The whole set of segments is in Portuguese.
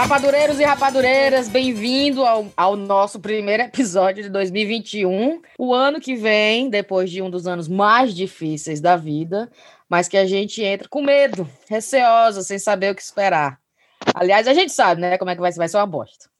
Rapadureiros e rapadureiras, bem-vindo ao, ao nosso primeiro episódio de 2021. O ano que vem, depois de um dos anos mais difíceis da vida, mas que a gente entra com medo, receosa, sem saber o que esperar. Aliás, a gente sabe, né, como é que vai vai ser uma bosta.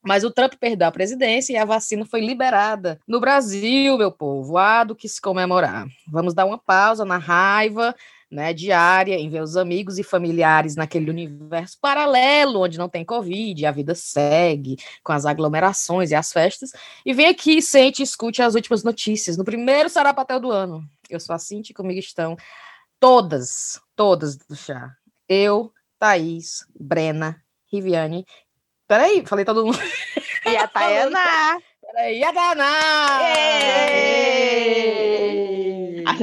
Mas o Trump perdeu a presidência e a vacina foi liberada. No Brasil, meu povo, há do que se comemorar. Vamos dar uma pausa na raiva, né, diária em ver os amigos e familiares naquele universo paralelo onde não tem Covid, a vida segue com as aglomerações e as festas. E vem aqui, sente e escute as últimas notícias no primeiro Sarapatel do ano. Eu sou a Cinti, comigo estão todas, todas do chá. Eu, Thaís, Brena, Riviane. Peraí, falei todo mundo. E a Tayana. Peraí, a! Ah, você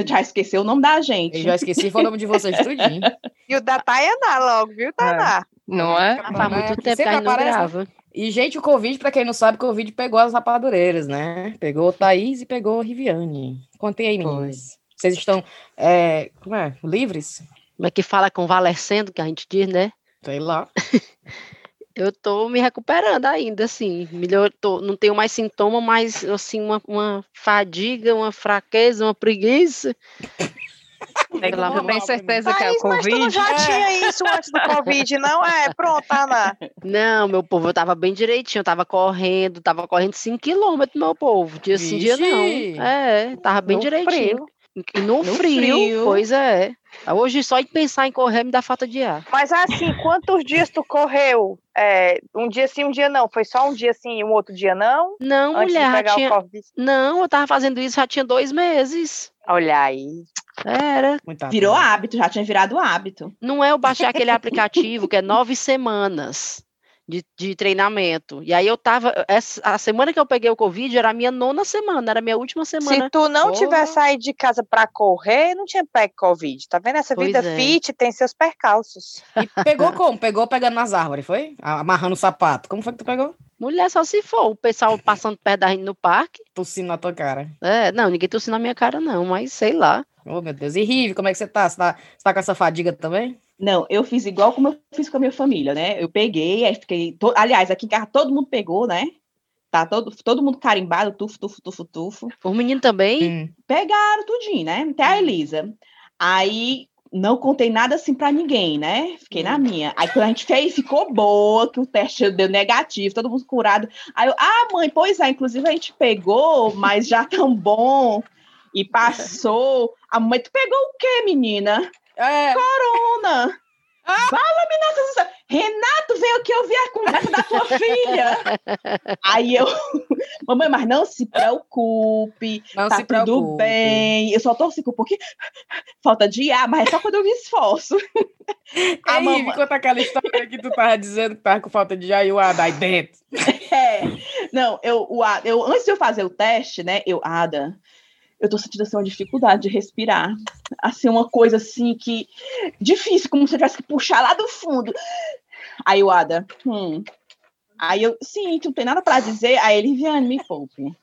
já esqueceu o nome da gente. Eu já esqueci, foi o nome de vocês tudinho. E o da Tayana logo, viu, Tayana? Não é? Tá Faz né? muito tempo que a gente não aparece, grava. E, gente, o Covid, para quem não sabe, o Covid pegou as rapadureiras, né? Pegou Thaís e pegou Riviane. Contei aí, meninas. Vocês estão, é, como é, livres? Como é que fala convalescendo, que a gente diz, né? Sei lá. Eu tô me recuperando ainda, assim. Melhor, tô, não tenho mais sintoma, mas, assim, uma, uma fadiga, uma fraqueza, uma preguiça. Pelo amor- tem certeza que é o Thaís, mas tu não Covid? já tinha isso antes do Covid, não é? Pronto, Ana. Não, meu povo, eu tava bem direitinho, eu tava correndo, tava correndo 5 quilômetros, meu povo. Dia sim, dia não. É, tava bem No direitinho. frio. E no, No frio, frio. pois é. Hoje, só de pensar em correr me dá falta de ar. Mas assim, quantos dias tu correu? É, um dia sim, um dia não. Foi só um dia sim e um outro dia não? Não, Antes mulher, tinha... Não, eu tava fazendo isso já tinha dois meses. Olha aí. Era. Virou pena. hábito, já tinha virado hábito. Não é eu baixar aquele aplicativo que é nove semanas de, de treinamento. E aí eu tava. Essa, a semana que eu peguei o Covid era a minha nona semana, era a minha última semana. Se tu não Porra. tivesse saído de casa pra correr, não tinha pego Covid. Tá vendo? Essa Pois vida é. fit tem seus percalços. E pegou como? Pegou pegando nas árvores, foi? Amarrando o sapato. Como foi que tu pegou? Mulher, só se for. O pessoal passando perto da gente no parque. Tossindo na tua cara. É, não, ninguém tossiu na minha cara, não, mas sei lá. Oh, meu Deus. E Rive, como é que você tá? Você tá, você tá com essa fadiga também? Não, eu fiz igual como eu fiz com a minha família, né? Eu peguei, aí fiquei. to- Aliás, aqui em casa todo mundo pegou, né? Tá todo, todo mundo carimbado, tufo, tufo, tufo, tufo. Os meninos também. Hum. Pegaram tudinho, né? Até a Elisa. Aí não contei nada assim pra ninguém, né? Fiquei na minha. Aí quando a gente fez, ficou boa, que o teste deu negativo, todo mundo curado. Aí eu, ah, mãe, pois é, inclusive a gente pegou, mas já tão bom. E passou. A mãe, tu pegou o quê, menina? É, Corona. Fala, menina do céu. Renato, veio aqui ouvir a conversa da tua filha. Aí eu, mamãe, mas não se preocupe, não tá se tudo preocupe. bem. Eu só torci com um pouquinho, falta de ar, mas é só quando eu me esforço. A Ei, mamãe- me conta aquela história que tu tava dizendo que tava com falta de ar e o ar aí dentro. É, não, eu, o Ada- eu, antes de eu fazer o teste, né, eu, Ada, eu tô sentindo assim uma dificuldade de respirar. Assim, uma coisa assim que. Difícil, como se eu tivesse que puxar lá do fundo. Aí o Ada, hum. Aí eu, sim, não tem nada pra dizer. Aí ele, Viane, me poupe.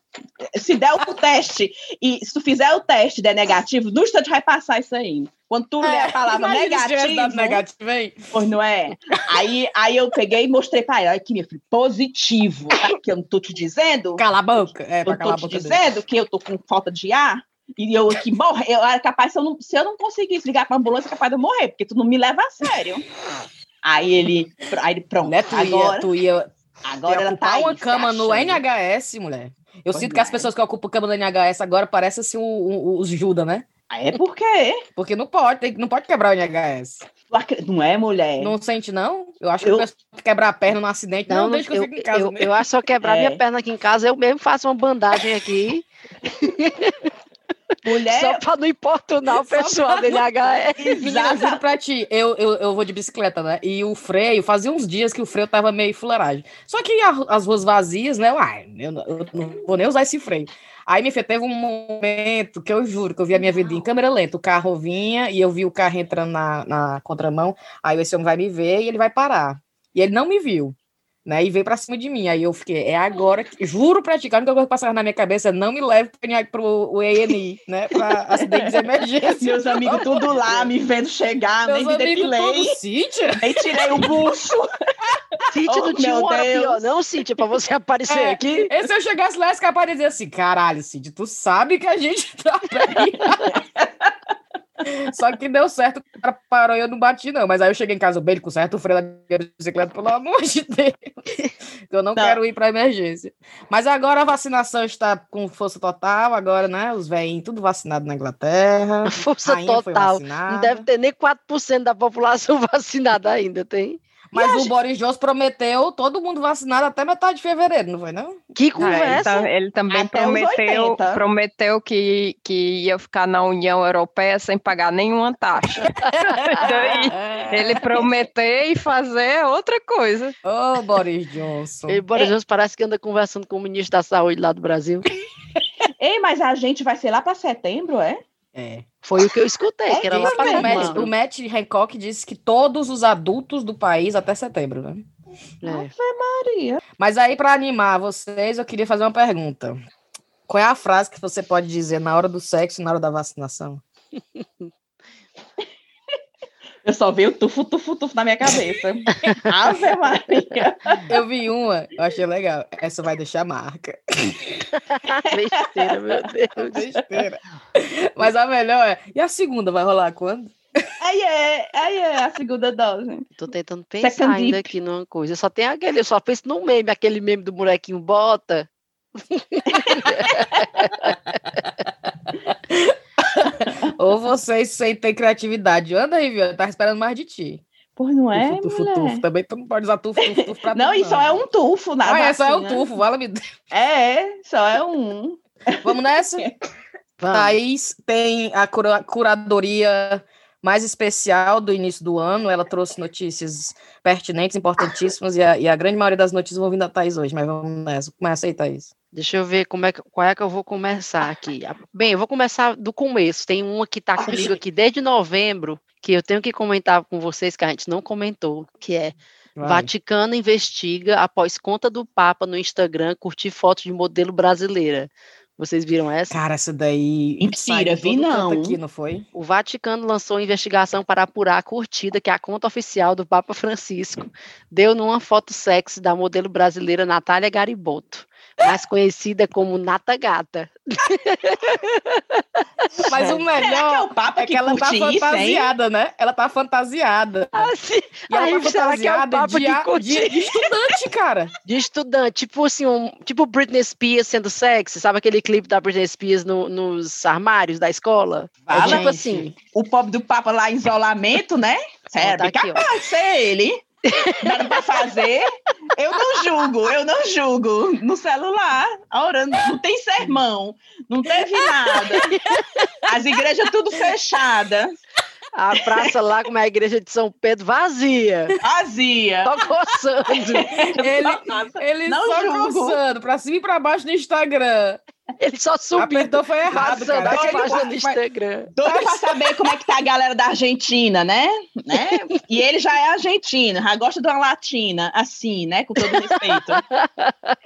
Se der o teste, e se tu fizer o teste e der negativo, no instante vai passar isso aí. Quando tu lê a palavra É, negativo, negativo, hein? Pois não é? Aí, aí eu peguei e mostrei pra ela, olha aqui, meu filho, positivo. Tá? Que eu não tô te dizendo, Cala a boca. É, eu tô te boca dele. dizendo que eu tô com falta de ar. E eu aqui morre, eu era capaz, se eu não, se eu não conseguisse ligar pra ambulância, capaz de eu morrer, porque tu não me leva a sério. Aí ele, aí ele pronto, Mulher, tu ia, agora, tu ia, tu agora ia ela ocupar tá aí, uma cama no. NHS, mulher. Eu Pois sinto que as é. pessoas que ocupam cama no NHS agora parecem assim os Judas, né? É porque Porque não pode, tem, não pode quebrar o NHS. não é mulher. Não sente, não? Eu acho que Eu- o pessoal que quebrar a perna no acidente, não, Não, deixa que eu, eu, fique em casa. eu, eu acho só quebrar É. minha perna aqui em casa, eu mesmo faço uma bandagem aqui, Mulher, só para não importunar o pessoal do NHS. Menina, eu juro pra ti, eu, eu, eu vou de bicicleta, né? E o freio, fazia uns dias que o freio tava meio fuleiragem. Só que a- as ruas vazias, né? Uai, eu, não- eu não vou nem usar esse freio. Aí, me filha, teve um momento que eu juro que eu vi a minha vida em câmera lenta. O carro vinha e eu vi o carro entrando na, na contramão. Aí esse homem vai me ver e ele vai parar. E ele não me viu. Né, e veio pra cima de mim. Aí eu fiquei, é agora que. Juro pra ti, que a única coisa que passava na minha cabeça é não me leve pro, pro ENI, né? Pra acidente de emergência. meus amigos tudo lá, me vendo chegar, Meus nem me depilei, Cíntia? nem tirei o bucho. Cíntia Oh, não tinha meu uma hora Deus. pior, não, Cíntia, pra você aparecer É, aqui. E se eu chegasse lá, esse cara aparecia assim, caralho, Cid, tu sabe que a gente tá bem. Só que deu certo, o cara parou e eu não bati, não. Mas aí eu cheguei em casa bem com certo, o freio da bicicleta, pelo amor de Deus. eu não, Não. quero ir pra emergência. Mas agora a vacinação está com força total, agora, né? Os velhinhos tudo vacinado na Inglaterra. Força total. Não deve ter nem 4% da população vacinada ainda, tem? Mas o Boris Johnson prometeu todo mundo vacinado até metade de fevereiro, não foi, não? Que Ah, ele, conversa. tam- ele também Até prometeu, 80. prometeu que, que ia ficar na União Europeia sem pagar nenhuma taxa. Daí, ele prometer e fazer outra coisa. Ô, Boris Johnson. E Boris Johnson parece que anda conversando com o ministro da Saúde lá do Brasil. Ei, mas a gente vai ser lá para setembro, é? É. Foi o que eu escutei, que era lá o, Matt, o Matt Hancock disse que todos os adultos do país até setembro, né? É. Maria. Mas aí, para animar vocês, eu queria fazer uma pergunta. Qual é a frase que você pode dizer na hora do sexo e na hora da vacinação? Eu só vi o tufo, tufo, tufo na minha cabeça. Ave Maria. Eu vi uma, eu achei legal. Essa vai deixar marca. Besteira, meu Deus. Besteira. Mas a melhor é. E a segunda vai rolar quando? Aí é, aí é a segunda dose. Tô tentando pensar Second ainda dip. aqui numa coisa. Só tem aquele, eu só penso no meme, aquele meme do molequinho bota. Ou vocês sem ter criatividade? Anda aí, viu? Tava esperando mais de ti. Pois não é, tufo, tufo, tufo. Também tu não pode usar tufo, tufo, tufo pra Não, tudo, e só é um tufo na Ah, é só é o vacina. tufo, fala me É, só é um. Vamos nessa? Vamos. Thaís tem a cura- curadoria mais especial do início do ano. Ela trouxe notícias pertinentes, importantíssimas, e a, e a grande maioria das notícias vão vir da Thaís hoje, mas vamos nessa. Começa aí, Thaís. Deixa eu ver como é que, qual é que eu vou começar aqui. Bem, eu vou começar do começo. Tem uma que está comigo aqui desde novembro, que eu tenho que comentar com vocês, que a gente não comentou, que é Vai. Vaticano investiga após conta do Papa no Instagram curtir fotos de modelo brasileira. Vocês viram essa? Cara, essa daí. Mentira, vi não. Aqui, não foi? O Vaticano lançou investigação para apurar a curtida que a conta oficial do Papa Francisco deu numa foto sexy da modelo brasileira Natália Gariboto, mais conhecida como Nata Gata. Mas o Será que é melhor o Papa é que, que ela tá curte isso, fantasiada, né? Ela tá fantasiada. Assim, E ela Ai, tá é o fantasiada Papa de, a- de, de estudante, cara. de estudante, tipo assim, um, tipo Britney Spears sendo sexy, sabe aquele clipe da Britney Spears no- nos armários da escola? É Fala, tipo assim, O pobre do Papa lá em isolamento, né? Sério, botar aqui, ó. capaz de ser ele. Dá pra fazer. Eu não julgo, eu não julgo. No celular, orando, não tem sermão, não teve nada. As igrejas tudo fechadas, a praça lá, como é a igreja de São Pedro, vazia, vazia. só coçando. Ele, ele Não só julgo. coçando pra cima e pra baixo no Instagram. Ele só subiu, Apertou foi errado, cara. a Aquele página faz- Instagram. Doido pra saber como é que tá a galera da Argentina, né? né? E ele já é argentino, já gosta de uma latina, assim, né? Com todo respeito.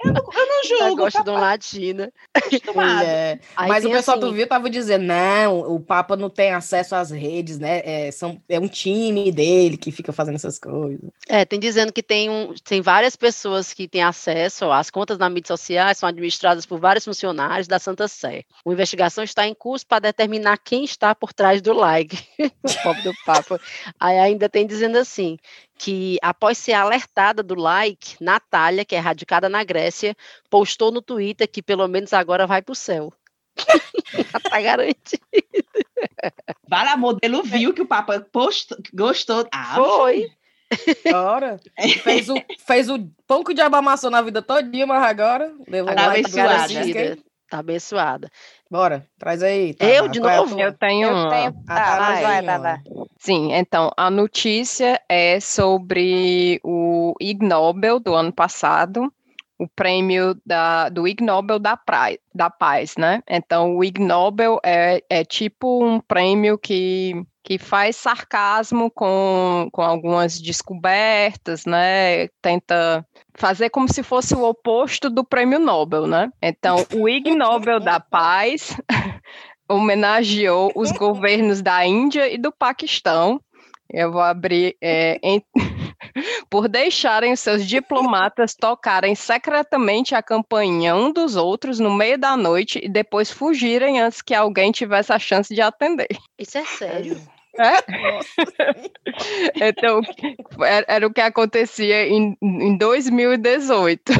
Eu não, eu não Já julgo, gosta tá de um latina. É, Aí Mas o pessoal assim, do viu tava dizendo, não, o Papa não tem acesso às redes, né? É, são, é um time dele que fica fazendo essas coisas. É, tem dizendo que tem, um, tem várias pessoas que têm acesso às contas nas mídias sociais, são administradas por vários funcionários da Santa Sé. Uma investigação está em curso para determinar quem está por trás do like. o pobre do Papa. Aí ainda tem dizendo assim, que após ser alertada do like, Natália, que é radicada na Grécia, postou no Twitter que pelo menos agora vai para o céu. tá garantido. Vai lá, modelo viu que o Papa postou, gostou. Ah, Foi. Ora, fez o, fez o pão que o diabo amassou na vida todinha, mas agora levou Tá like abençoada. Tá abençoada. Bora, traz aí. Eu Tava. de é novo? tua? Eu tenho Eu uma. tenho. Ah, Tá, tá, vai, vai, vai, vai, vai. Sim, então a notícia é sobre o Ig Nobel do ano passado, o prêmio da, do Ig Nobel da, Praz, da Paz, né? Então, o Ig Nobel é, é tipo um prêmio que, que faz sarcasmo com, com algumas descobertas, né? Tenta fazer como se fosse o oposto do prêmio Nobel, né? Então, o Ig Nobel da Paz homenageou os governos da Índia e do Paquistão. Eu vou abrir é, por deixarem os seus diplomatas tocarem secretamente a campainha um dos outros no meio da noite e depois fugirem antes que alguém tivesse a chance de atender. Isso é sério. É? então, era, era, o que acontecia em, em 2018.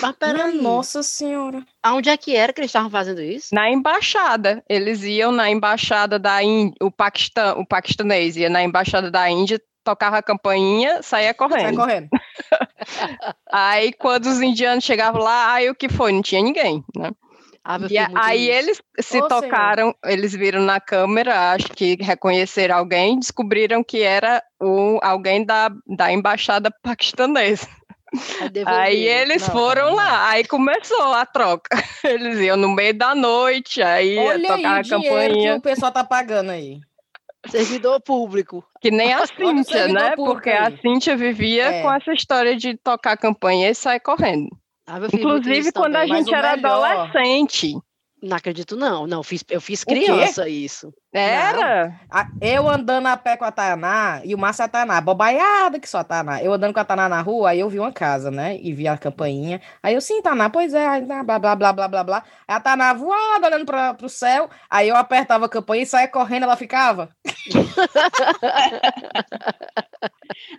Mas peraí. Nossa senhora. Aonde é que era que eles estavam fazendo isso? Na embaixada. Eles iam na embaixada da Índia, o Paquistão, o paquistanês ia na embaixada da Índia, tocava a campainha, saía correndo. Sai correndo. aí quando os indianos chegavam lá, aí o que foi? Não tinha ninguém, né? Ah, e aí eles se Ô, tocaram, senhor. eles viram na câmera, acho que reconheceram alguém, descobriram que era o, alguém da, da embaixada paquistanesa. Aí eles não, foram não. lá, aí começou a troca. Eles iam no meio da noite, aí Olha tocar aí, a campainha. que o pessoal tá pagando aí. Servidor público. Que nem a Cíntia, né? Porque aí. a Cíntia vivia é. com essa história de tocar a campanha e sair correndo. Ah, Inclusive quando também. a gente era melhor... adolescente. Não acredito, não. Não, fiz, eu fiz criança isso. Era? Não. Eu andando a pé com a Tayaná e o Márcio a Tayaná, bobaiada que só a Tayaná. Eu andando com a Tayaná na rua, aí eu vi uma casa, né? E vi a campainha. Aí eu, sim, Tayaná, pois é, aí, blá, blá, blá, blá, blá, blá. Aí a Tayaná voada, olhando pra, pro céu. Aí eu apertava a campainha e saia correndo, ela ficava.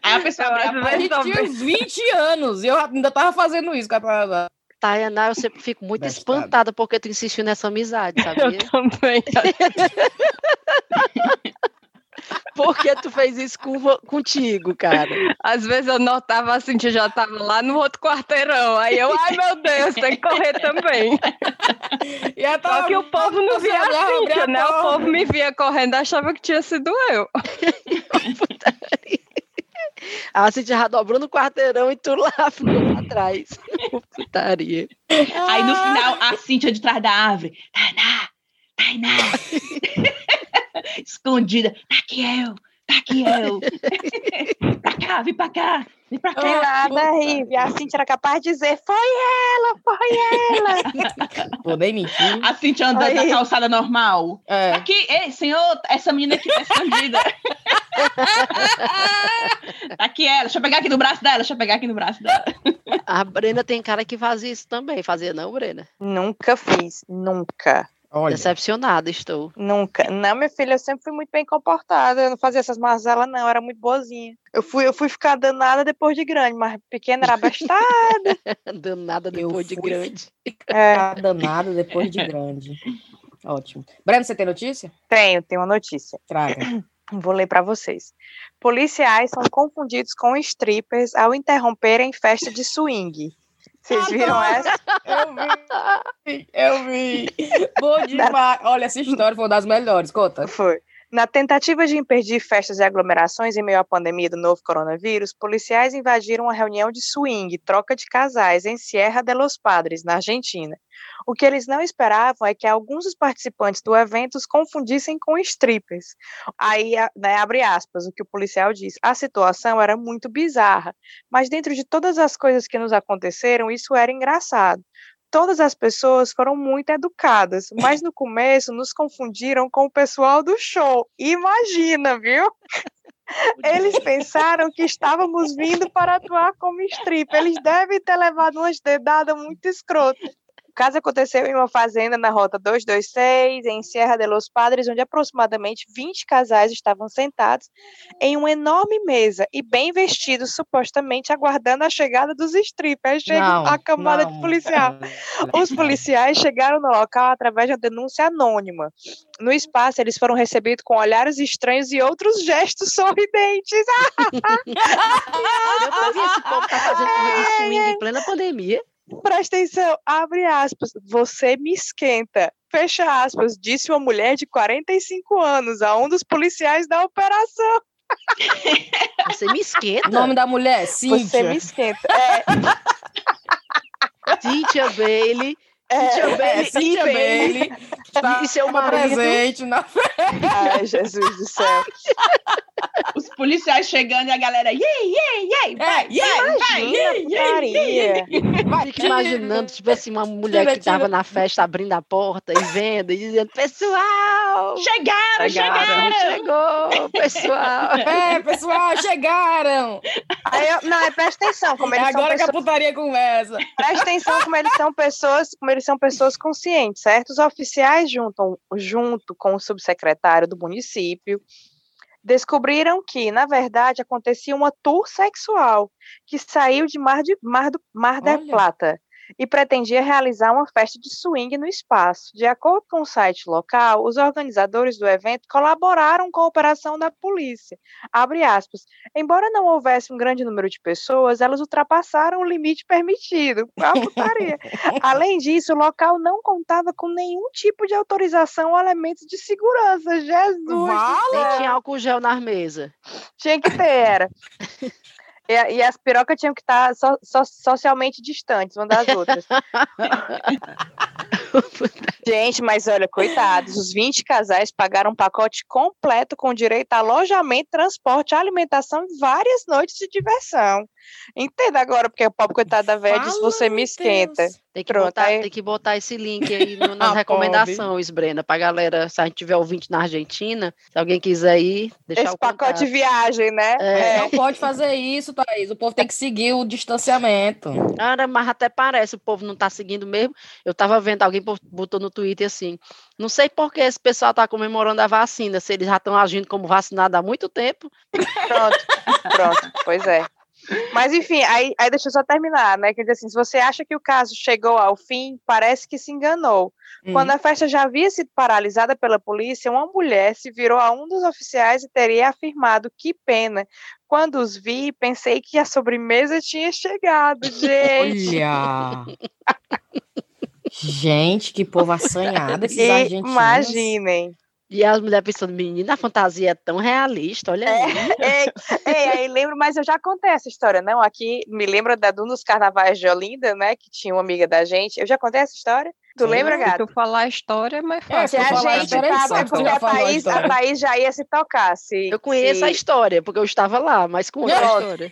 aí a pessoa abria a gente tinha uns 20 anos e eu ainda tava fazendo isso com a Tayaná. Tayana, eu sempre fico muito espantada porque tu insistiu nessa amizade, sabia? Eu também. Por que tu fez isso com, contigo, cara? Às vezes eu notava assim, que já tava lá no outro quarteirão. Aí eu, ai meu Deus, tem que correr também. E Só tava... que o povo não via a Cíntia, né? O povo me via correndo achava que tinha sido eu. Cintia já dobrou no quarteirão e tu lá ficou lá atrás. Putaria. Aí no final, a Cintia de trás da árvore. Tainá, Tainá. Escondida. Tá aqui eu, tá aqui eu. Pra cá, vem pra cá. Vem pra cá. Nada, Rive. A Cintia era capaz de dizer: foi ela, foi ela. Vou nem mentir. A Cintia andando na calçada normal. É. Aqui, ei, senhor, essa menina aqui tá escondida. aqui ela, deixa eu pegar aqui no braço dela, deixa eu pegar aqui no braço dela. A Brena tem cara que faz isso também. Fazia não, Brena? Nunca fiz, nunca. Olha. Decepcionada estou. Nunca. Não, minha filha, eu sempre fui muito bem comportada. Eu não fazia essas mazelas, não. Eu era muito boazinha. Eu fui, eu fui ficar danada depois de grande, mas pequena era abastada. danada depois de grande. É. Danada depois de grande. Ótimo. Breno, você tem notícia? Tenho, tenho uma notícia. Traga. Vou ler para vocês. Policiais são confundidos com strippers ao interromperem festa de swing. Vocês viram essa? Eu vi. Eu vi. Bom demais. Olha, essa história foi uma das melhores. Conta. Foi. Na tentativa de impedir festas e aglomerações em meio à pandemia do novo coronavírus, policiais invadiram uma reunião de swing, troca de casais, em Sierra de los Padres, na Argentina. O que eles não esperavam é que alguns dos participantes do evento os confundissem com strippers. Aí, né, abre aspas, o que o policial diz. A situação era muito bizarra, mas dentro de todas as coisas que nos aconteceram, isso era engraçado todas as pessoas foram muito educadas, mas no começo nos confundiram com o pessoal do show. Imagina, viu? Eles pensaram que estávamos vindo para atuar como strip. Eles devem ter levado umas dedadas muito escrotas. O caso aconteceu em uma fazenda na Rota 226, em Serra de los Padres, onde aproximadamente 20 casais estavam sentados em uma enorme mesa e bem vestidos, supostamente aguardando a chegada dos strippers. Chega Não, a camada não. de policial. Os policiais chegaram no local através de uma denúncia anônima. No espaço, eles foram recebidos com olhares estranhos e outros gestos sorridentes. Eu pra ver esse povo tá fazendo de swing em plena pandemia. Presta atenção, abre aspas, você me esquenta. Fecha aspas, disse uma mulher de 45 anos a um dos policiais da operação. Você me esquenta. O nome da mulher? Cíntia. Você me esquenta. É, Cíntia Bailey. é, Cíntia É, Bailey. Cíntia e Bailey. Tá E seu marido. presente na Ai, Jesus do céu. Policiais chegando e a galera, yay, yay, yay, vai, vai, vai, yay, yay, yay. Fico imaginando, tipo assim, uma mulher que tava na festa abrindo a porta e vendo e dizendo, pessoal! Chegaram, chegaram! Chegou, pessoal! É, pessoal, chegaram! Aí eu- não, é, presta atenção, como É eles são agora que a pessoas, putaria começa. presta atenção como eles são pessoas, como eles são pessoas conscientes, certo? Os oficiais juntam, junto com o subsecretário do município descobriram que, na verdade, acontecia uma tour sexual que saiu de Mar, de, Mar, do, Mar Olha. Plata e pretendia realizar uma festa de swing no espaço. De acordo com o site local, os organizadores do evento colaboraram com a operação da polícia. Abre aspas. Embora não houvesse um grande número de pessoas, elas ultrapassaram o limite permitido. A putaria. Além disso, o local não contava com nenhum tipo de autorização ou elementos de segurança. Jesus! Vala! Nem tinha álcool gel na mesa. tinha que ter, era. E, e as pirocas tinham que estar so- so- socialmente distantes uma das outras. Gente, mas olha, coitados, os 20 casais pagaram um pacote completo com direito a alojamento, transporte, alimentação e várias noites de diversão. Entenda agora, porque o pobre coitado da velha disse, você me esquenta. Tem que, Pronto, botar, aí- tem que botar esse link aí no- nas Ah, recomendações, Brena, pra galera, se a gente tiver ouvinte na Argentina, se alguém quiser ir, deixar Esse o pacote de viagem, né? É. Não pode fazer isso, Thaís. O povo tem que seguir o distanciamento. Cara, mas até parece, o povo não tá seguindo mesmo. Eu tava vendo, alguém botou no Twitter assim, não sei por que esse pessoal tá comemorando a vacina, se eles já estão agindo como vacinado há muito tempo. Pronto, pronto, pois é. Mas enfim, aí, aí deixa eu só terminar, né? Quer dizer assim, se você acha que o caso chegou ao fim, parece que se enganou. Hum. Quando a festa já havia sido paralisada pela polícia, uma mulher se virou a um dos oficiais e teria afirmado que pena. Quando os vi, pensei que a sobremesa tinha chegado, gente. Olha! Gente, que povo assanhado esses argentinos. Imaginem. E as mulheres pensando, menina, a fantasia é tão realista, olha aí. Ei, ei, aí lembro, mas eu já contei essa história, não? Aqui me lembra da de um dos carnavais de Olinda, né? Que tinha uma amiga da gente. Eu já contei essa história? Tu Sim. lembra, Se gato? tu falar a história, é mais É, fácil. se Que eu a falar a gente história, tava, porque a a Thaís, a história. Thaís já ia se tocar. Se, Eu conheço a se- história, porque eu estava lá, mas conta a história.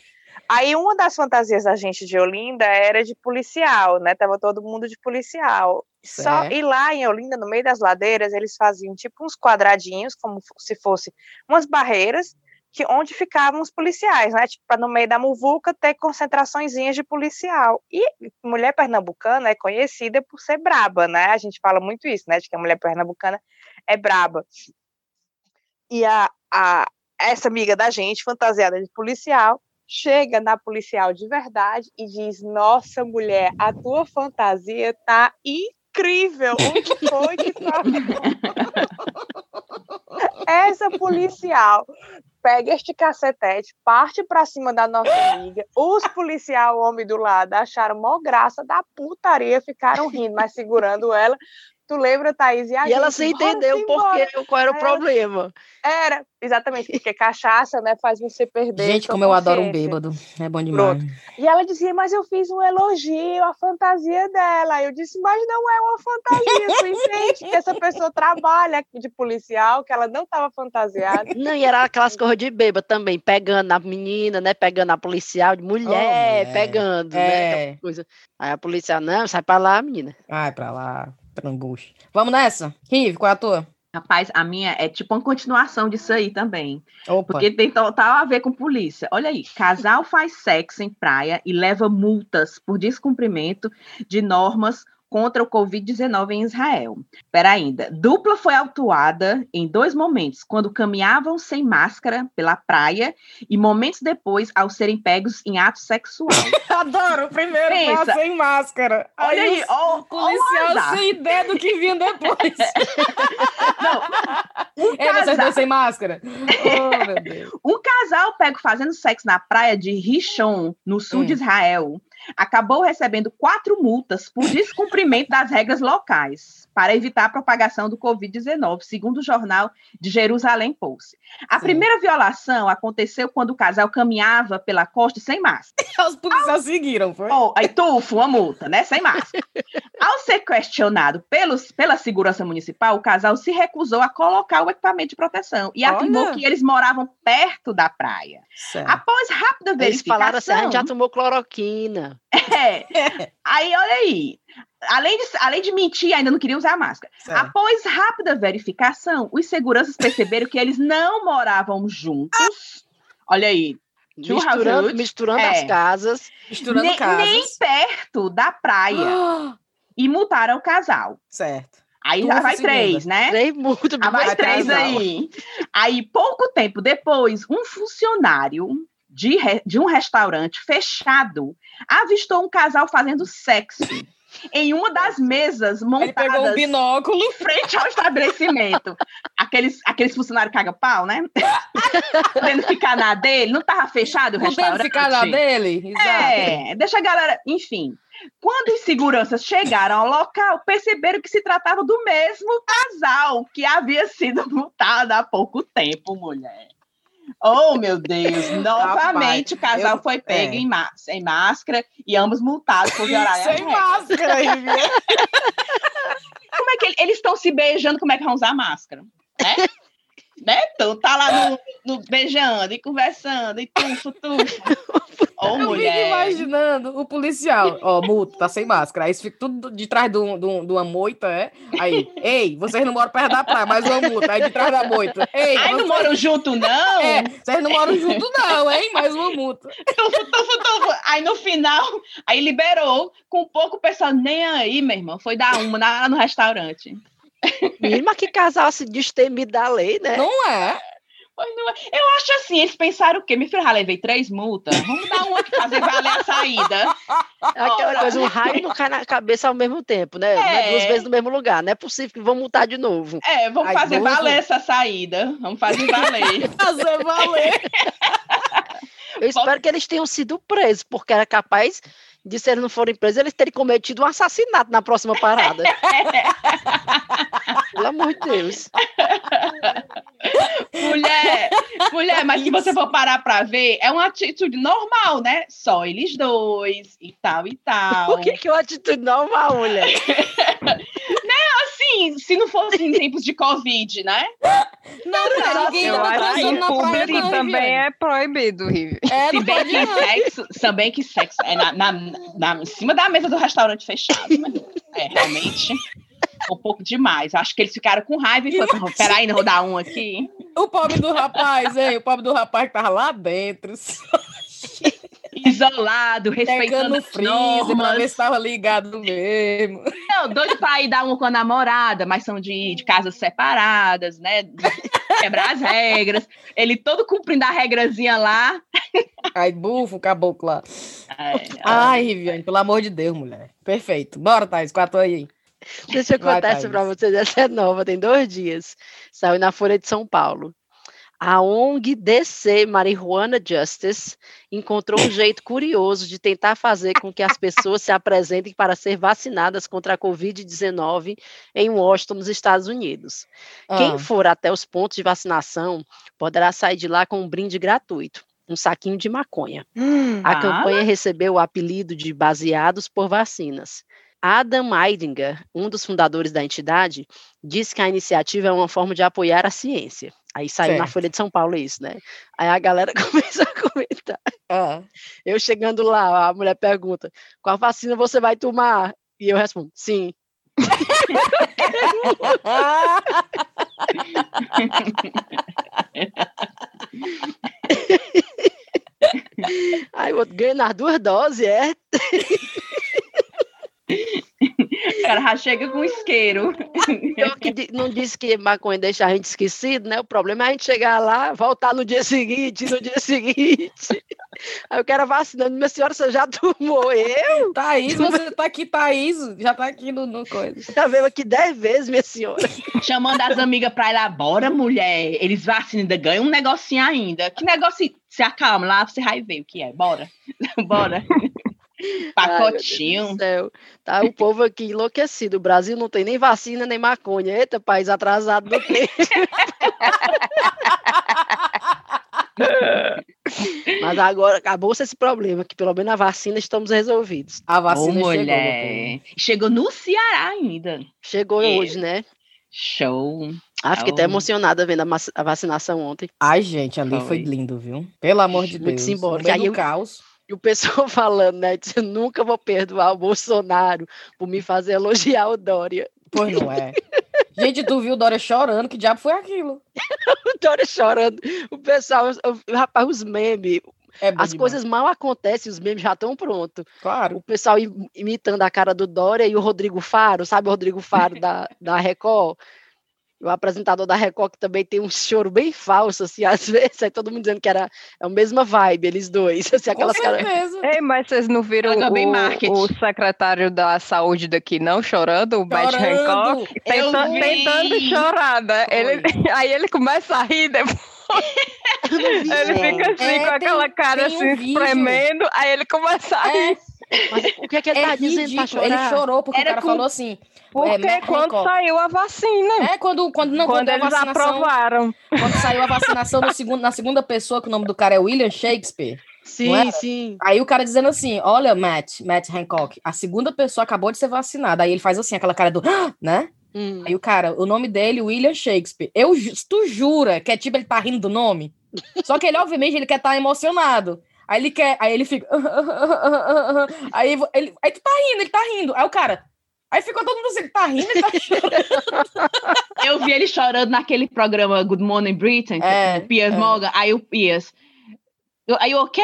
Aí uma das fantasias da gente de Olinda era de policial, né? Tava todo mundo de policial. Só, Certo. e lá em Olinda, no meio das ladeiras, eles faziam tipo uns quadradinhos, como se fosse umas barreiras, que onde ficavam os policiais, né? Tipo, para no meio da muvuca ter concentraçõezinhas de policial. E mulher pernambucana é conhecida por ser braba, né? A gente fala muito isso, né? De que a mulher pernambucana é braba. E a, a, essa amiga da gente, fantasiada de policial, chega na policial de verdade e diz: Nossa, mulher, a tua fantasia tá incrível. Onde foi que Essa policial pega este cacetete, parte pra cima da nossa amiga. Os policial, homem do lado, acharam mó graça da putaria, ficaram rindo, mas segurando ela. Tu lembra, Thaís? E, a E ela gente, sem "Bora entender o embora." porquê, qual era o ela- problema. Era, exatamente, porque cachaça, né, faz você perder. Gente, como eu adoro um bêbado. É bom demais. E ela dizia, mas eu fiz um elogio à fantasia dela. Eu disse, mas não é uma fantasia, tu entende que essa pessoa trabalha de policial, que ela não estava fantasiada. Não, e era aquelas coisas de bêbado também, pegando na menina, né? Pegando a policial, de mulher, mulher. pegando, né? É. Coisa. Aí a policial, não, sai pra lá, menina. Ai, pra lá, trambucho. Vamos nessa? Rive, qual é a tua? Rapaz, a minha é tipo uma continuação disso aí também. Opa. Porque tem total a ver com polícia. Olha aí, casal faz sexo em praia e leva multas por descumprimento de normas contra o Covid-19 em Israel. Pera ainda, dupla foi autuada em dois momentos, quando caminhavam sem máscara pela praia e momentos depois ao serem pegos em ato sexual. Adoro o primeiro Pensa. sem máscara. Olha aí, o ó, ó o policial azar. sem ideia do que vinha depois. Um Ei, vocês casal- sem máscara? Oh, meu Deus. Um casal pego fazendo sexo na praia de Rishon, no sul Hum. de Israel, acabou recebendo quatro multas por descumprimento das regras locais para evitar a propagação do Covid-19, segundo o jornal de Jerusalém Post. A Sim. primeira violação aconteceu quando o casal caminhava pela costa sem máscara. Os policiais seguiram, foi? Oh, aí tufo, uma multa, né? Sem máscara. Questionado pelos, pela segurança municipal, o casal se recusou a colocar o equipamento de proteção e Olha. afirmou que eles moravam perto da praia. Certo. Após rápida Eles verificação... falaram assim, a gente já tomou cloroquina. É. Aí, olha aí. Além de, além de mentir, ainda não queria usar máscara. certo. Após rápida verificação, os seguranças perceberam que eles não moravam juntos. Olha aí. Misturando, misturando é. as casas. Misturando nem, casas. nem perto da praia. E multaram o casal. certo. Aí Tu já vai três, né? Três muito Ah, vai três casal. aí. Aí, pouco tempo depois, um funcionário de, re- de um restaurante fechado avistou um casal fazendo sexo em uma das mesas Ele pegou um montadas binóculo. em frente ao estabelecimento. Aqueles, aqueles funcionários caga-pau, né? Podendo ficar na dele. Não tava fechado o Podendo restaurante? ficar na dele. Exato. É, deixa a galera. Enfim. Quando os seguranças chegaram ao local, perceberam que se tratava do mesmo casal que havia sido multado há pouco tempo, mulher. Oh, meu Deus! Novamente, o casal eu- foi pego é. em, sem máscara e ambos multados por violar Sem máscara. Como é que ele- eles estão se beijando? Como é que vão usar máscara? Né? né? Então, tá lá no, no beijando e conversando e tufo, tufo. Ô, Eu fico mulher. imaginando o policial. Ó, multa, tá sem máscara. Aí isso fica tudo de trás de, um, de, um- de uma moita, é? Aí, ei, vocês não moram perto da praia, mais uma multa. Aí de trás da moita. Ei, Ai, não vocês- moram junto, não? É, vocês não moram junto, não, hein? Mais uma multa. Tufo, tufo, tufo. Aí no final, aí liberou, com pouco pessoal nem aí, meu irmão. Foi dar uma na- lá no restaurante. Menina, que casal se destemido da lei, né? Não é? É. Eu acho assim, eles pensaram o quê? Me já levei três multas. Vamos dar uma que fazer valer a saída. Aquela coisa, um raio não cai na cabeça ao mesmo tempo, né? É É. duas vezes no mesmo lugar. Não é possível que vão multar de novo. É, vamos Ai, fazer valer essa saída. Vamos fazer valer. Fazer valer. Eu espero que eles tenham sido presos, porque era capaz de, se eles não forem presos, eles terem cometido um assassinato na próxima parada. Pelo amor de Deus. mulher, mulher, mas se você for parar pra ver, é uma atitude normal, né? Só eles dois e tal e tal. O que, que é uma atitude normal, mulher? Assim, se não fosse em tempos de Covid, né? Não, não, ninguém eu acho que na Público não, também é proibido, Rivi. É, Se não bem que não. sexo, se bem que sexo é na, na, na- em cima da mesa do restaurante fechado. mas É, realmente. Um pouco demais. Acho que eles ficaram com raiva e falaram: peraí, não vou dar um aqui. O pobre do rapaz, hein? O pobre do rapaz que tava lá dentro, Isolado, respeitando as freezer pra ver normas. se tava ligado mesmo. Não, doido pra ir dar uma com a namorada, mas são de, de casas separadas, né? Quebrar as regras. Ele todo cumprindo a regrazinha lá. Aí, bufo, o caboclo lá. É, Ai, Viviane, pelo amor de Deus, mulher. Perfeito. Bora, Thaís, quatro aí. Deixa eu Vai, contar essa Thaís. pra vocês. Essa é nova, tem dois dias. Saiu na Folha de São Paulo. A ONG DC Marijuana Justice encontrou um jeito curioso de tentar fazer com que as pessoas se apresentem para ser vacinadas contra a Covid-19 em Washington, nos Estados Unidos. Quem Ah, for até os pontos de vacinação poderá sair de lá com um brinde gratuito, um saquinho de maconha. A Ah. campanha recebeu o apelido de Baseados por Vacinas. Adam Eidinger, um dos fundadores da entidade, disse que a iniciativa é uma forma de apoiar a ciência. Aí saiu na Certo. Folha de São Paulo isso, né? Aí a galera começou a comentar. ah. Eu chegando lá, a mulher pergunta: qual vacina você vai tomar? E eu respondo: sim. Aí o outro ganha nas duas doses, é? o cara já chega com isqueiro. Pior que não disse que maconha deixa a gente esquecido, né? O problema é a gente chegar lá, voltar no dia seguinte, no dia seguinte. Aí eu quero vacinando, minha senhora, você já tomou? Eu? Thaís, você tá aqui, Thaís. Já tá aqui no, no coisa. Já veio aqui dez vezes, minha senhora. Chamando as amigas pra ir lá, bora, mulher. Eles vacinam, ainda ganham um negocinho ainda. Que negócio? Se acalma lá, você vai ver o que é. Bora. bora. Ai, meu Deus Pacotinho. do céu. Tá o povo aqui enlouquecido. O Brasil não tem nem vacina, nem maconha. Eita, país atrasado do tempo. Mas agora acabou-se esse problema, que pelo menos a vacina estamos resolvidos. A Ô, vacina chegou. mulher. meu povo. Chegou no Ceará ainda. Chegou hoje, né? Show. Ah, fiquei até emocionada vendo a, vacinação ontem. Ai, gente, ali foi Foi. lindo, viu? Pelo amor de Muito Deus. simbólico. No meio Aí do eu- caos. E o pessoal falando, né? Disse, nunca vou perdoar o Bolsonaro por me fazer elogiar o Dória. Pois não é. Gente, tu viu Dória chorando? Que diabo foi aquilo? O Dória chorando. O pessoal, o- rapaz, os memes, É as demais. coisas mal acontecem, os memes já estão prontos. Claro. O pessoal im- imitando a cara do Dória e o Rodrigo Faro, sabe o Rodrigo Faro da, da Record? O apresentador da Record que também tem um choro bem falso, assim, às vezes, aí todo mundo dizendo que era a mesma vibe, eles dois, assim, Com aquelas caras... Ei, mas vocês não viram o, o secretário da saúde daqui não chorando, o Matt. Hancock? Tentando, tentando chorar, né? Ele, aí ele começa a rir, depois ele fica assim É, com tem- aquela cara tem um assim, vídeo. espremendo, aí ele começa a rir. É, Mas o que é que ele é tá dizendo pra chorar? Ele chorou porque Era o cara com- falou assim. Porque Matt quando saiu a vacina, É, quando, quando não, quando quando, eles vacinação, aprovaram. quando saiu a vacinação no segundo, na segunda pessoa, que o nome do cara é William Shakespeare. Sim, sim. Aí o cara dizendo assim: Olha, Matt, Matt Hancock, a segunda pessoa acabou de ser vacinada. Aí ele faz assim, aquela cara do, "Ah", né? Hum. Aí o cara, o nome dele, William Shakespeare. Eu, tu jura que é tipo ele tá rindo do nome? Só que ele, obviamente, ele quer estar emocionado. Aí ele quer, aí ele fica. Aí ele, aí tu tá rindo, ele tá rindo. Aí o cara. Aí ficou todo mundo assim, tá rindo, ele tá chorando. Eu vi ele chorando naquele programa Good Morning Britain, É, é, o Piers é. Morgan. Aí o Piers. Aí, ok?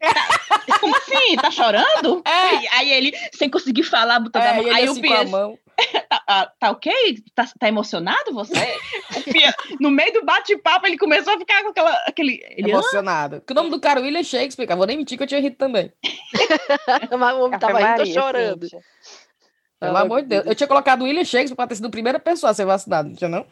Tá- como assim? Tá chorando? É. Aí ele, sem conseguir falar, botando a É, mão. e ele Aí assim o com a Piers, tá, ah, tá ok? Tá, tá emocionado você? No meio do bate-papo, ele começou a ficar com aquela, aquele. Ele, "Ah, Emocionado. Porque o nome do cara é William Shakespeare, cara. Vou nem mentir que eu tinha rido também. Mas o homem tava rindo, tô Maria, chorando. Cíntia. Pelo Ah, amor de Deus. Eu tinha colocado William Shakespeare pra ter sido a primeira pessoa a ser vacinada, não tinha não?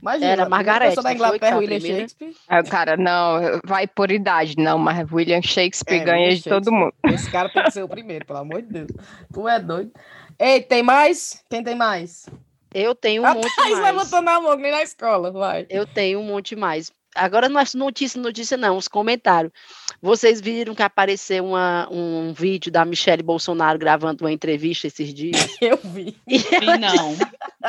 Imagina. Era pessoa da Inglaterra, foi William primeira? Shakespeare. O cara, não, vai por idade. Não, mas William Shakespeare É, ganha William de todo mundo. Esse cara tem que ser o primeiro, pelo amor de Deus. Tu é doido. Ei, tem mais? Quem tem mais? Eu tenho um a monte Thaís mais. levantando a mão, nem na escola, vai. Eu tenho um monte mais. Agora não é notícia, notícia não, os comentários. Vocês viram que apareceu uma, um vídeo da Michelle Bolsonaro gravando uma entrevista esses dias? Eu vi, E, vi, não.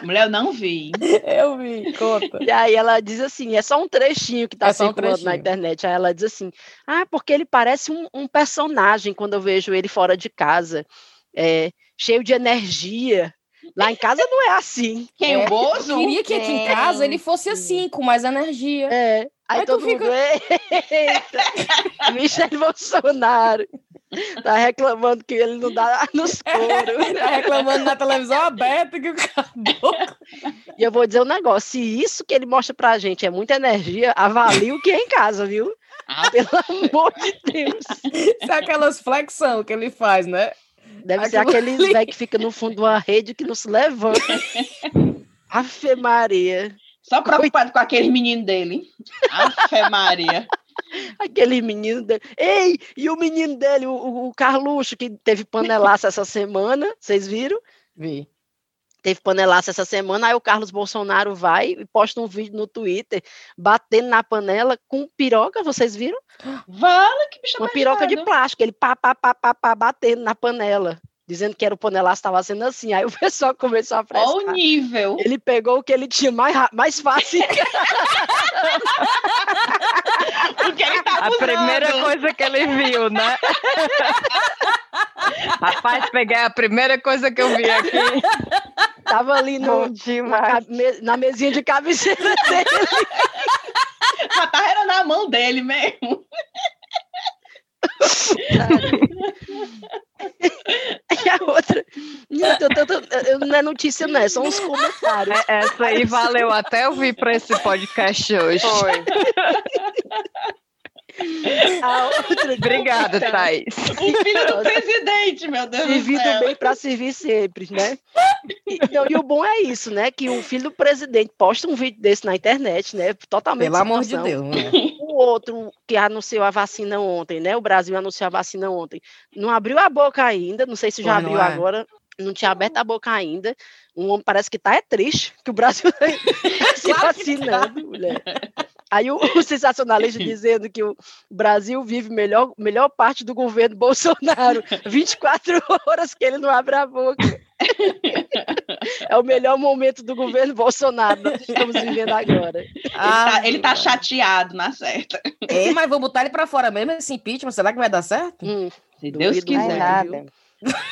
Mulher, eu não vi. eu vi, conta. e aí ela diz assim, é só um trechinho que está É só um circulando na internet. Aí ela diz assim, ah, porque ele parece um, um personagem quando eu vejo ele fora de casa, é, cheio de energia. Lá em casa não é assim. Quem? É, o Eu Bozo? queria que aqui em casa ele fosse assim, com mais energia. É. Aí Aí todo mundo, fica- eita, Michele Bolsonaro tá reclamando que ele não dá nos coros. Tá reclamando na televisão aberta que o caboclo. E eu vou dizer um negócio, se isso que ele mostra pra gente é muita energia, avalie o que é em casa, viu? Ah. Pelo amor de Deus. Isso é aquelas flexão que ele faz, né? Deve ser Aquilo aqueles ali. velho que fica no fundo de uma rede que não se levanta. Afe Maria. Só preocupado com aquele menino dele. Afe Maria. Aquele menino dele. Ei, e o menino dele, o, o- o Carluxo, que teve panelaço essa semana, vocês viram? Vi. Teve panelaço essa semana, aí o Carlos Bolsonaro vai e posta um vídeo no Twitter batendo na panela com piroca, vocês viram? Vala, que bicho Uma piroca de plástico, ele pá, pá, pá, pá, pá, batendo na panela, dizendo que era o panelaço, estava sendo assim. Aí o pessoal começou a Olha o nível. Ele pegou o que ele tinha mais, mais fácil. Porque ele tá A usando. primeira coisa que ele viu, né? Rapaz, peguei a primeira coisa que eu vi aqui. Tava ali no, na, na mesinha de cabeceira dele. Já tá era na mão dele mesmo. E a outra. Não, eu eu- não é notícia, não, é só uns comentários. É, Essa aí valeu até eu vir para esse podcast hoje. Foi. Outra. Obrigada, Thaís. O filho do presidente, meu Deus do Servido céu. bem para servir sempre, né? E, não, e o bom é isso, né? Que o filho do presidente posta um vídeo desse na internet, né? Totalmente Pelo amor de. Deus, né? O outro que anunciou a vacina ontem, né? O Brasil anunciou a vacina ontem. Não abriu a boca ainda, não sei se já não abriu é. agora. Não tinha aberto a boca ainda. Um homem parece que tá é triste que o Brasil tá se Claro que vacinando, mulher. Aí o, o sensacionalista dizendo que o Brasil vive melhor, melhor parte do governo Bolsonaro, 24 horas que ele não abre a boca. É o melhor momento do governo Bolsonaro, nós estamos vivendo agora. Ele, tá, ele tá chateado, na certa. É, mas vou botar ele pra fora mesmo, esse impeachment, será que vai dar certo? Hum, Se Deus Vai quiser. nada. viu?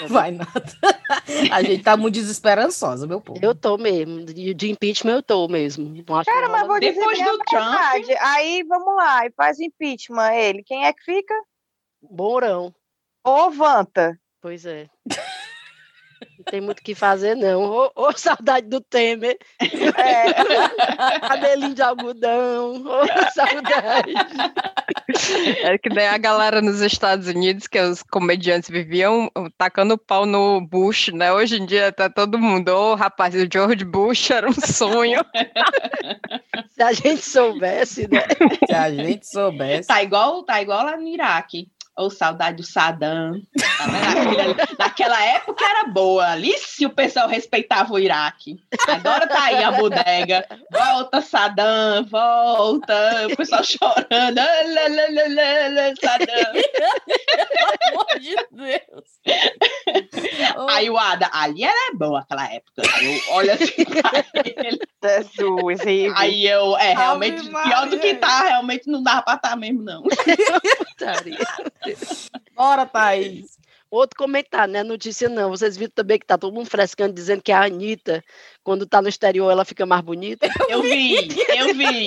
Vai nada. A gente tá muito desesperançosa, meu povo. Eu tô mesmo, de, de impeachment eu tô mesmo. Acho Cara, mas vou dizer Depois a do Trump- verdade. Aí, vamos lá, e faz impeachment ele. Quem é que fica? Mourão, Ô, Vanta. pois é. Não tem muito o que fazer, não. Ô, ô, saudade do Temer, É, cabelinho de algodão, ô, saudade. É que daí a galera nos Estados Unidos, que os comediantes viviam tacando pau no Bush, né? Hoje em dia tá todo mundo, ô rapaz, o George Bush era um sonho. Se a gente soubesse, né? Se a gente soubesse. Tá igual, tá igual lá no Iraque. Ou saudade do Saddam. Tá ali- Naquela época era boa. Ali se o pessoal respeitava o Iraque. Agora tá aí a bodega. Volta, Saddam, volta. O pessoal chorando. Lá, lá, lá, Saddam. Pelo amor de Deus. Oh, Aí o Ada, ali era boa aquela época. Eu olho assim pra ele. Jesus, Rive. Aí eu, é, realmente, Ave pior do que tá, realmente não dá pra estar mesmo, não. Bora, Thaís. Outro comentário, não é notícia não. Vocês viram também que tá todo mundo frescando, dizendo que a Anitta, quando tá no exterior, ela fica mais bonita. Eu vi, eu vi.